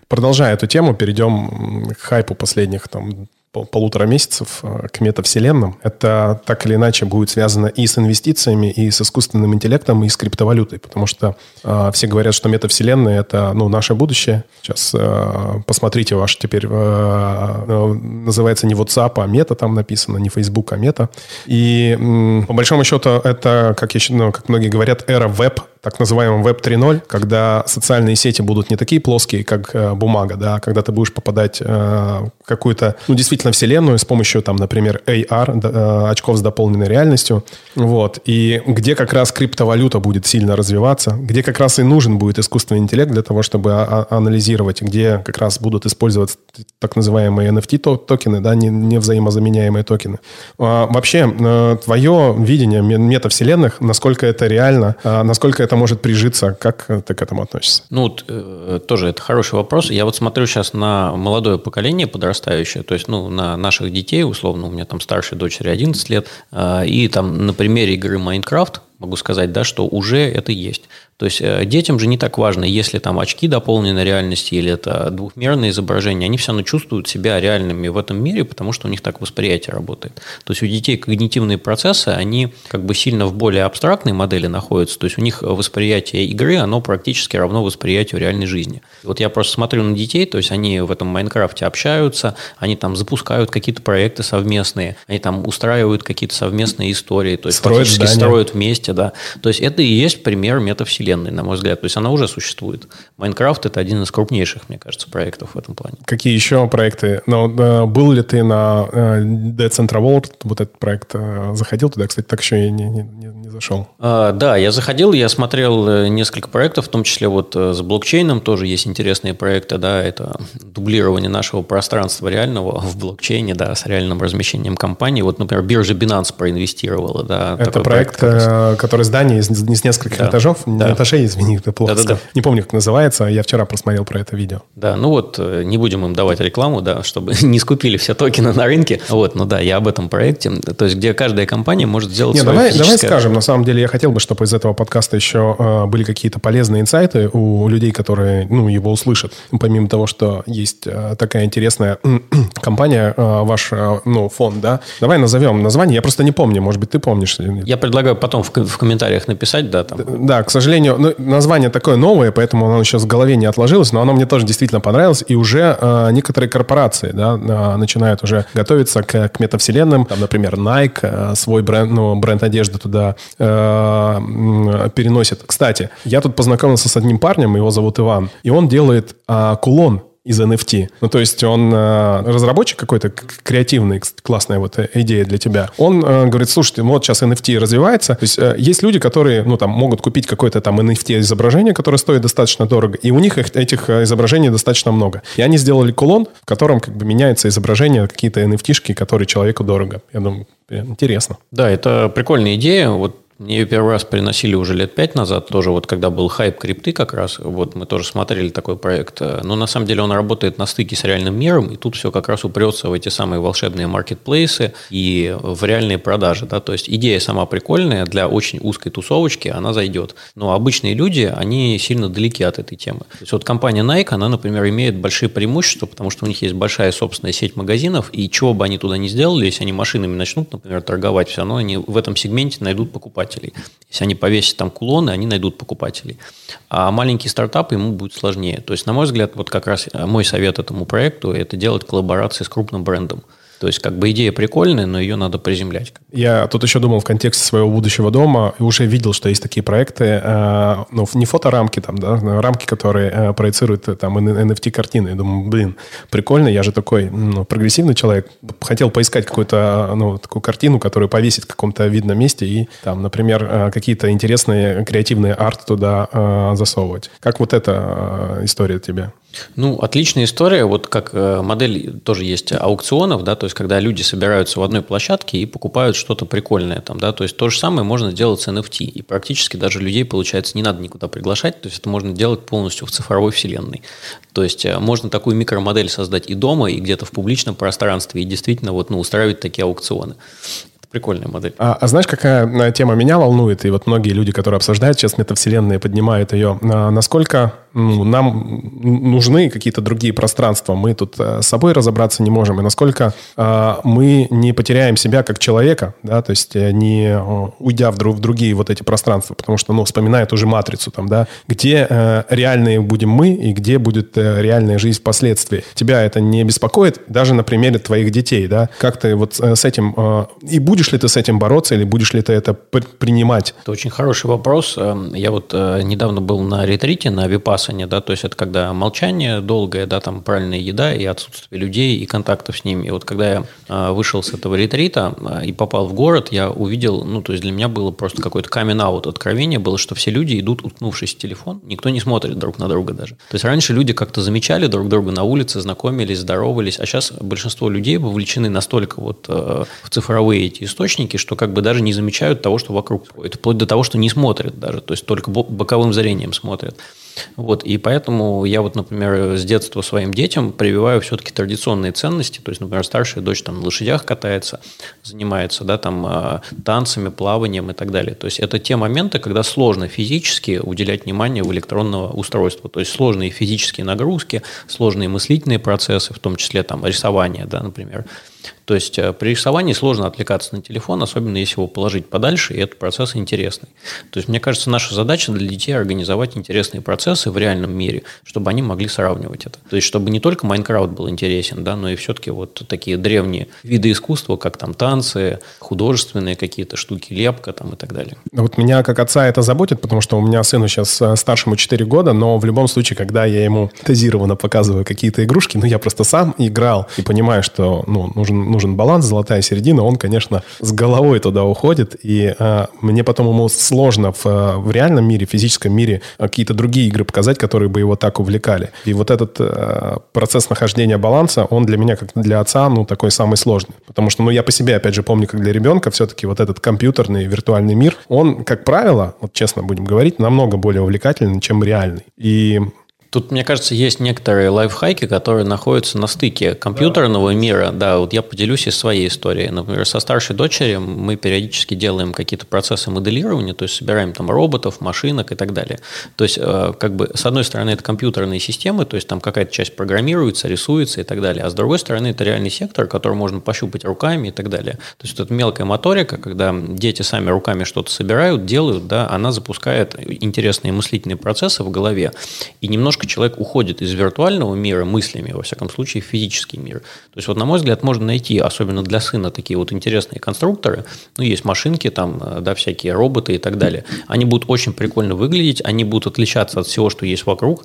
Продолжая эту тему, перейдем к хайпу последних там, полутора месяцев э, к метавселенным. Это так или иначе будет связано и с инвестициями, и с искусственным интеллектом, и с криптовалютой, потому что э, все говорят, что метавселенная – это ну, наше будущее. Сейчас э, посмотрите, ваш теперь э, э, называется не WhatsApp, а мета там написано, не Facebook, а мета. И э, по большому счету это, как, я, ну, как многие говорят, эра веб так называемом Web 3.0, когда социальные сети будут не такие плоские, как э, бумага, да, когда ты будешь попадать э, в какую-то, ну, действительно, вселенную с помощью, там, например, AR, э, очков с дополненной реальностью, вот, и где как раз криптовалюта будет сильно развиваться, где как раз и нужен будет искусственный интеллект для того, чтобы а- а- анализировать, где как раз будут использоваться так называемые NFT-токены, да, не, не взаимозаменяемые токены. А, вообще, э, твое видение метавселенных, насколько это реально, а, насколько это может прижиться, как ты к этому относишься? Ну, вот, э, тоже это хороший вопрос. Я вот смотрю сейчас на молодое поколение подрастающее, то есть, ну, на наших детей, условно, у меня там старшей дочери 11 лет, э, и там на примере игры Майнкрафт могу сказать, да, что уже это есть. То есть э, детям же не так важно, если там очки дополнены реальности или это двухмерное изображение, они все равно чувствуют себя реальными в этом мире, потому что у них так восприятие работает. То есть у детей когнитивные процессы, они как бы сильно в более абстрактной модели находятся, то есть у них восприятие игры, оно практически равно восприятию реальной жизни. Вот я просто смотрю на детей, то есть они в этом Майнкрафте общаются, они там запускают какие-то проекты совместные, они там устраивают какие-то совместные истории, то есть строят строят вместе, да. То есть это и есть пример метавселенной вселенной, на мой взгляд. То есть она уже существует. Майнкрафт – это один из крупнейших, мне кажется, проектов в этом плане. Какие еще проекты? Ну, был ли ты на э, Dead Central World, вот этот проект, э, заходил туда? Кстати, так еще и не, не, не зашел. А, да, я заходил, я смотрел несколько проектов, в том числе вот с блокчейном тоже есть интересные проекты, да, это дублирование нашего пространства реального [LAUGHS] в блокчейне, да, с реальным размещением компании. Вот, например, биржа Binance проинвестировала, да. Это проект, проект который здание из, из нескольких да. этажов, да этажей, извини, ты плохо да, да, да. Не помню, как называется, я вчера просмотрел про это видео. Да, ну вот, э, не будем им давать рекламу, да, чтобы [LAUGHS] не скупили все токены на рынке. Вот, ну да, я об этом проекте, то есть где каждая компания может сделать Не, давай, физическое... давай скажем, на самом деле я хотел бы, чтобы из этого подкаста еще э, были какие-то полезные инсайты у людей, которые, ну, его услышат. Помимо того, что есть э, такая интересная [CLEARS THROAT] компания, э, ваш, э, ну, фонд, да, давай назовем название, я просто не помню, может быть, ты помнишь. Я предлагаю потом в, в комментариях написать, да, там. Да, к сожалению, сожалению, ну, название такое новое, поэтому оно сейчас в голове не отложилось, но оно мне тоже действительно понравилось. И уже э, некоторые корпорации да, э, начинают уже готовиться к, к метавселенным. Там, например, Nike э, свой бренд, ну, бренд одежды туда э, переносит. Кстати, я тут познакомился с одним парнем, его зовут Иван, и он делает э, кулон из NFT. Ну, то есть он э, разработчик какой-то креативный, классная вот э, идея для тебя. Он э, говорит, слушайте, вот сейчас NFT развивается. То есть есть люди, которые, ну, там, могут купить какое-то там NFT изображение, которое стоит достаточно дорого, и у них этих э, изображений достаточно много. И они сделали кулон, в котором как бы меняется изображение, какие-то NFT-шки, которые человеку дорого. Я думаю, интересно. Да, это прикольная идея. Вот мне ее первый раз приносили уже лет пять назад, тоже вот когда был хайп крипты как раз, вот мы тоже смотрели такой проект. Но на самом деле он работает на стыке с реальным миром, и тут все как раз упрется в эти самые волшебные маркетплейсы и в реальные продажи. Да? То есть идея сама прикольная, для очень узкой тусовочки она зайдет. Но обычные люди, они сильно далеки от этой темы. То есть вот компания Nike, она, например, имеет большие преимущества, потому что у них есть большая собственная сеть магазинов, и чего бы они туда не сделали, если они машинами начнут, например, торговать, все равно они в этом сегменте найдут покупателей покупателей. Если они повесят там кулоны, они найдут покупателей. А маленький стартап ему будет сложнее. То есть, на мой взгляд, вот как раз мой совет этому проекту – это делать коллаборации с крупным брендом. То есть, как бы идея прикольная, но ее надо приземлять. Я тут еще думал в контексте своего будущего дома и уже видел, что есть такие проекты, э, ну, не фоторамки там, да, рамки, которые э, проецируют э, там NFT-картины. Я думаю, блин, прикольно, я же такой ну, прогрессивный человек. Хотел поискать какую-то, ну, такую картину, которую повесить в каком-то видном месте и там, например, какие-то интересные креативные арт туда засовывать. Как вот эта история тебе? Ну, отличная история. Вот как модель тоже есть аукционов, да, то есть когда люди собираются в одной площадке и покупают что-то прикольное там, да, то есть то же самое можно сделать с NFT. И практически даже людей, получается, не надо никуда приглашать, то есть это можно делать полностью в цифровой вселенной. То есть э, можно такую микромодель создать и дома, и где-то в публичном пространстве, и действительно вот, ну, устраивать такие аукционы. Прикольная модель. А, а знаешь, какая э, тема меня волнует? И вот многие люди, которые обсуждают сейчас метавселенные, поднимают ее. А, насколько ну, нам нужны какие-то другие пространства. Мы тут э, с собой разобраться не можем. И насколько э, мы не потеряем себя как человека, да, то есть э, не уйдя в, другие вот эти пространства, потому что, ну, вспоминая ту же матрицу, там, да, где реальные будем мы и где будет реальная жизнь впоследствии. Тебя это не беспокоит, даже на примере твоих детей, да? Как ты вот с этим... И будешь ли ты с этим бороться, или будешь ли ты это принимать? Это очень хороший вопрос. Эм, я вот недавно был на ретрите, на Випасане, да, то есть это когда молчание долгое, да, там правильная еда и отсутствие людей и контактов с ними. И вот когда я вышел с этого ретрита и попал в город, я увидел, ну, то есть для меня было просто какой-то камин-аут, откровение было, что все люди идут, уткнувшись в телефон, никто не смотрит друг на друга даже. То есть раньше люди как-то замечали друг друга на улице, знакомились, здоровались, а сейчас большинство людей вовлечены настолько вот э, в цифровые эти источники, что как бы даже не замечают того, что вокруг происходит, вплоть до того, что не смотрят даже, то есть только боковым зрением смотрят. Вот, и поэтому я вот, например, с детства своим детям прививаю все-таки традиционные ценности. То есть, например, старшая дочь там на лошадях катается, занимается, да, там а, танцами, плаванием и так далее. То есть, это те моменты, когда сложно физически уделять внимание в электронного устройства. То есть, сложные физические нагрузки, сложные мыслительные процессы, в том числе там рисование, да, например. То есть э, при рисовании сложно отвлекаться на телефон, особенно если его положить подальше, и этот процесс интересный. То есть, мне кажется, наша задача для детей организовать интересные процессы в реальном мире, чтобы они могли сравнивать это. То есть, чтобы не только Майнкрафт был интересен, да, но и все-таки вот такие древние виды искусства, как там танцы, художественные какие-то штуки, лепка там и так далее. Вот меня как отца это заботит, потому что у меня сыну сейчас э, старшему 4 года, но в любом случае, когда я ему дозированно показываю какие-то игрушки, ну, я просто сам играл и понимаю, что, ну, нужно нужен, нужен баланс, золотая середина, он, конечно, с головой туда уходит, и а, мне потом ему сложно в, в реальном мире, в физическом мире какие-то другие игры показать, которые бы его так увлекали. И вот этот а, процесс нахождения баланса, он для меня, как для отца, ну, такой самый сложный. Потому что, ну, я по себе, опять же, помню, как для ребенка все-таки вот этот компьютерный виртуальный мир, он, как правило, вот честно будем говорить, намного более увлекательный, чем реальный. И Тут, мне кажется, есть некоторые лайфхаки, которые находятся на стыке компьютерного да. мира. Да, вот я поделюсь из своей истории. Например, со старшей дочерью мы периодически делаем какие-то процессы моделирования, то есть собираем там роботов, машинок и так далее. То есть, э, как бы, с одной стороны, это компьютерные системы, то есть там какая-то часть программируется, рисуется и так далее. А с другой стороны, это реальный сектор, который можно пощупать руками и так далее. То есть, это мелкая моторика, когда дети сами руками что-то собирают, делают, да, она запускает интересные мыслительные процессы в голове и немножко немножко человек уходит из виртуального мира мыслями, во всяком случае, в физический мир. То есть, вот, на мой взгляд, можно найти, особенно для сына, такие вот интересные конструкторы. Ну, есть машинки там, э, да, всякие роботы и так далее. Они будут очень прикольно выглядеть, они будут отличаться от всего, что есть вокруг,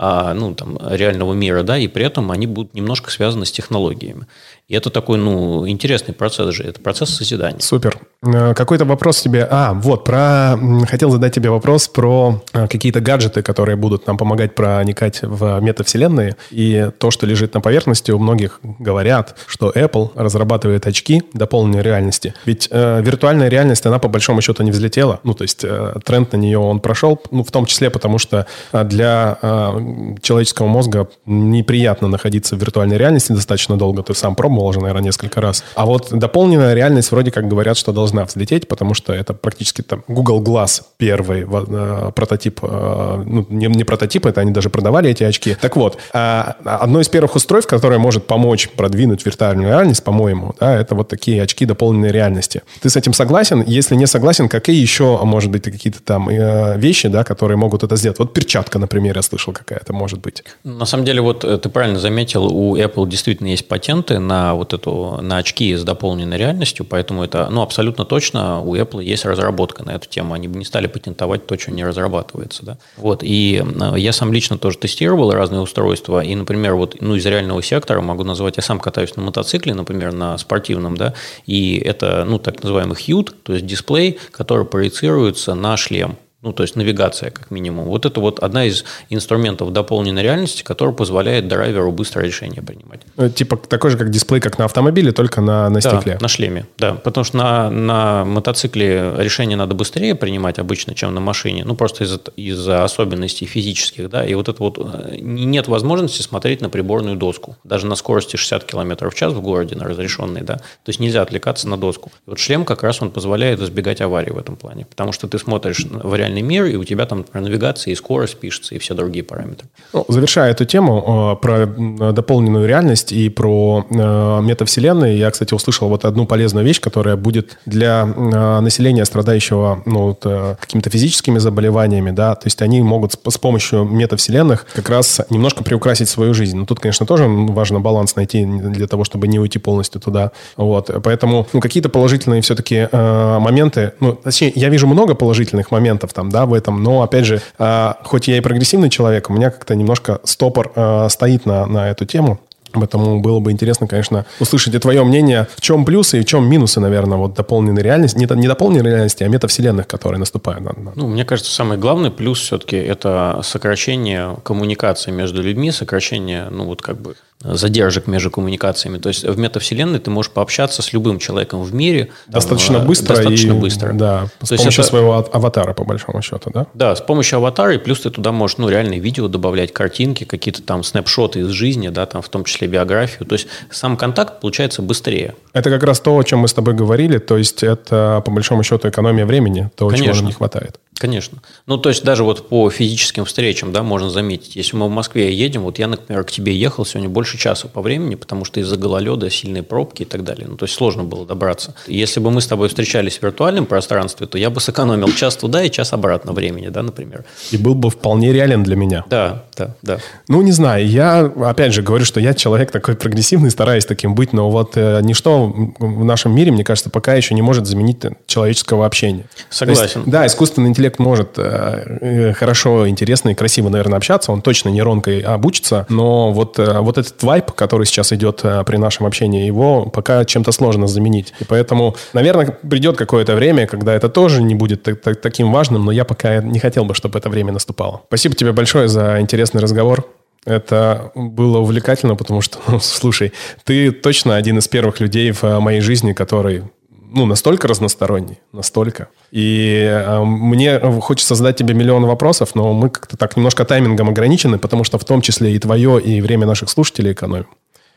а, ну, там, реального мира, да, и при этом они будут немножко связаны с технологиями. И это такой, ну, интересный процесс же, это процесс созидания. Супер. Э, какой-то вопрос тебе... А, вот, про... Хотел задать тебе вопрос про э, какие-то гаджеты, которые будут нам помогать проникать в метавселенные. И то, что лежит на поверхности, у многих говорят, что Apple разрабатывает очки дополненной реальности. Ведь э, виртуальная реальность, она по большому счету не взлетела. Ну, то есть э, тренд на нее он прошел, ну, в том числе потому, что э, для э, человеческого мозга неприятно находиться в виртуальной реальности достаточно долго. Ты сам пробовал уже, наверное, несколько раз. А вот дополненная реальность вроде как говорят, что должна взлететь, потому что это практически там Google Glass первый э, прототип, э, ну, не, не прототип, это они даже продавали эти очки. Так вот, э, одно из первых устройств, которое может помочь продвинуть виртуальную реальность, по-моему, да, это вот такие очки дополненной реальности. Ты с этим согласен? Если не согласен, какие еще, может быть, какие-то там э, вещи, да, которые могут это сделать? Вот перчатка, например, я слышал, какая-то может быть. На самом деле, вот э, ты правильно заметил, у Apple действительно есть патенты на вот эту, на очки с дополненной реальностью, поэтому это, ну, абсолютно точно у Apple есть разработка на эту тему. Они бы не стали патентовать то, что не разрабатывается, да. Вот, и э, я сам лично тоже тестировал разные устройства, и, например, вот, ну, из реального сектора могу назвать, я сам катаюсь на мотоцикле, например, на спортивном, да, и это, ну, так называемый HUD, то есть дисплей, который проецируется на шлем ну, то есть навигация, как минимум. Вот это вот одна из инструментов дополненной реальности, которая позволяет драйверу быстро решение принимать. Ну, типа такой же, как дисплей, как на автомобиле, только на, на стекле. Да, на шлеме, да. Потому что на, на мотоцикле решение надо быстрее принимать обычно, чем на машине. Ну, просто из-за из особенностей физических, да. И вот это вот э, нет возможности смотреть на приборную доску. Даже на скорости 60 км в час в городе, на разрешенной, да. То есть нельзя отвлекаться на доску. И вот шлем как раз он позволяет избегать аварий в этом плане. Потому что ты смотришь вариант реальный мир, и у тебя там, например, навигация и скорость пишется, и все другие параметры. Ну, завершая эту тему э, про дополненную реальность и про э, метавселенные, я, кстати, услышал вот одну полезную вещь, которая будет для э, населения, страдающего ну, вот, какими-то физическими заболеваниями, да, то есть они могут с помощью метавселенных как раз немножко приукрасить свою жизнь. Но тут, конечно, тоже важно баланс найти для того, чтобы не уйти полностью туда. Вот. Поэтому ну, какие-то положительные все-таки э, моменты, ну, точнее, я вижу много положительных моментов там, да, в этом, но, опять же, э, хоть я и прогрессивный человек, у меня как-то немножко стопор э, стоит на, на эту тему. Поэтому было бы интересно, конечно, услышать и твое мнение, в чем плюсы и в чем минусы, наверное, вот дополненной реальности, не, не дополненной реальности, а метавселенных, которые наступают. Ну, мне кажется, самый главный плюс все-таки это сокращение коммуникации между людьми, сокращение, ну, вот как бы задержек между коммуникациями. То есть в метавселенной ты можешь пообщаться с любым человеком в мире. Достаточно там, быстро. Достаточно и, быстро. Да, с То помощью это, своего аватара, по большому счету, да? Да, с помощью аватара, и плюс ты туда можешь ну, реальные видео добавлять, картинки, какие-то там снапшоты из жизни, да, там в том числе биографию. То есть сам контакт получается быстрее. Это как раз то, о чем мы с тобой говорили. То есть это, по большому счету, экономия времени, то, Конечно. чего нам не хватает. Конечно. Ну, то есть даже вот по физическим встречам, да, можно заметить, если мы в Москве едем, вот я, например, к тебе ехал сегодня больше часа по времени, потому что из-за гололеда сильные пробки и так далее. Ну, то есть сложно было добраться. Если бы мы с тобой встречались в виртуальном пространстве, то я бы сэкономил час туда и час обратно времени, да, например. И был бы вполне реален для меня. Да, да, да. Ну, не знаю, я, опять же, говорю, что я человек такой прогрессивный, стараюсь таким быть, но вот э, ничто в нашем мире, мне кажется, пока еще не может заменить человеческого общения. Согласен. Есть, да, искусственный интеллект интеллект может э, э, хорошо, интересно и красиво, наверное, общаться, он точно нейронкой обучится, но вот, э, вот этот вайп, который сейчас идет при нашем общении, его пока чем-то сложно заменить. И поэтому, наверное, придет какое-то время, когда это тоже не будет так, так, таким важным, но я пока не хотел бы, чтобы это время наступало. Спасибо тебе большое за интересный разговор. Это было увлекательно, потому что, [LAUGHS] ну, слушай, ты точно один из первых людей в моей жизни, который ну, настолько разносторонний, настолько. И э, мне хочется задать тебе миллион вопросов, но мы как-то так немножко таймингом ограничены, потому что в том числе и твое, и время наших слушателей экономим.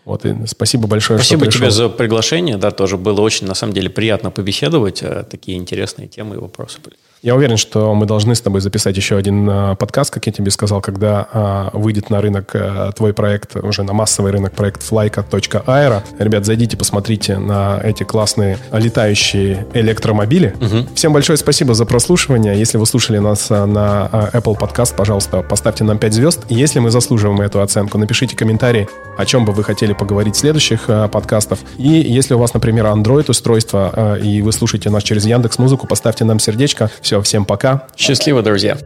Вот, и спасибо большое, Спасибо что тебе за приглашение, да, тоже было очень, на самом деле, приятно побеседовать, э, такие интересные темы и вопросы были. Я уверен, что мы должны с тобой записать еще один а, подкаст, как я тебе сказал, когда а, выйдет на рынок а, твой проект, уже на массовый рынок проект flyka.aero. Ребят, зайдите, посмотрите на эти классные летающие электромобили. Угу. Всем большое спасибо за прослушивание. Если вы слушали нас на Apple Podcast, пожалуйста, поставьте нам 5 звезд. Если мы заслуживаем эту оценку, напишите комментарий, о чем бы вы хотели поговорить в следующих подкастов. И если у вас, например, Android устройство, и вы слушаете нас через Яндекс Музыку, поставьте нам сердечко. Все, всем пока. Счастливо, друзья.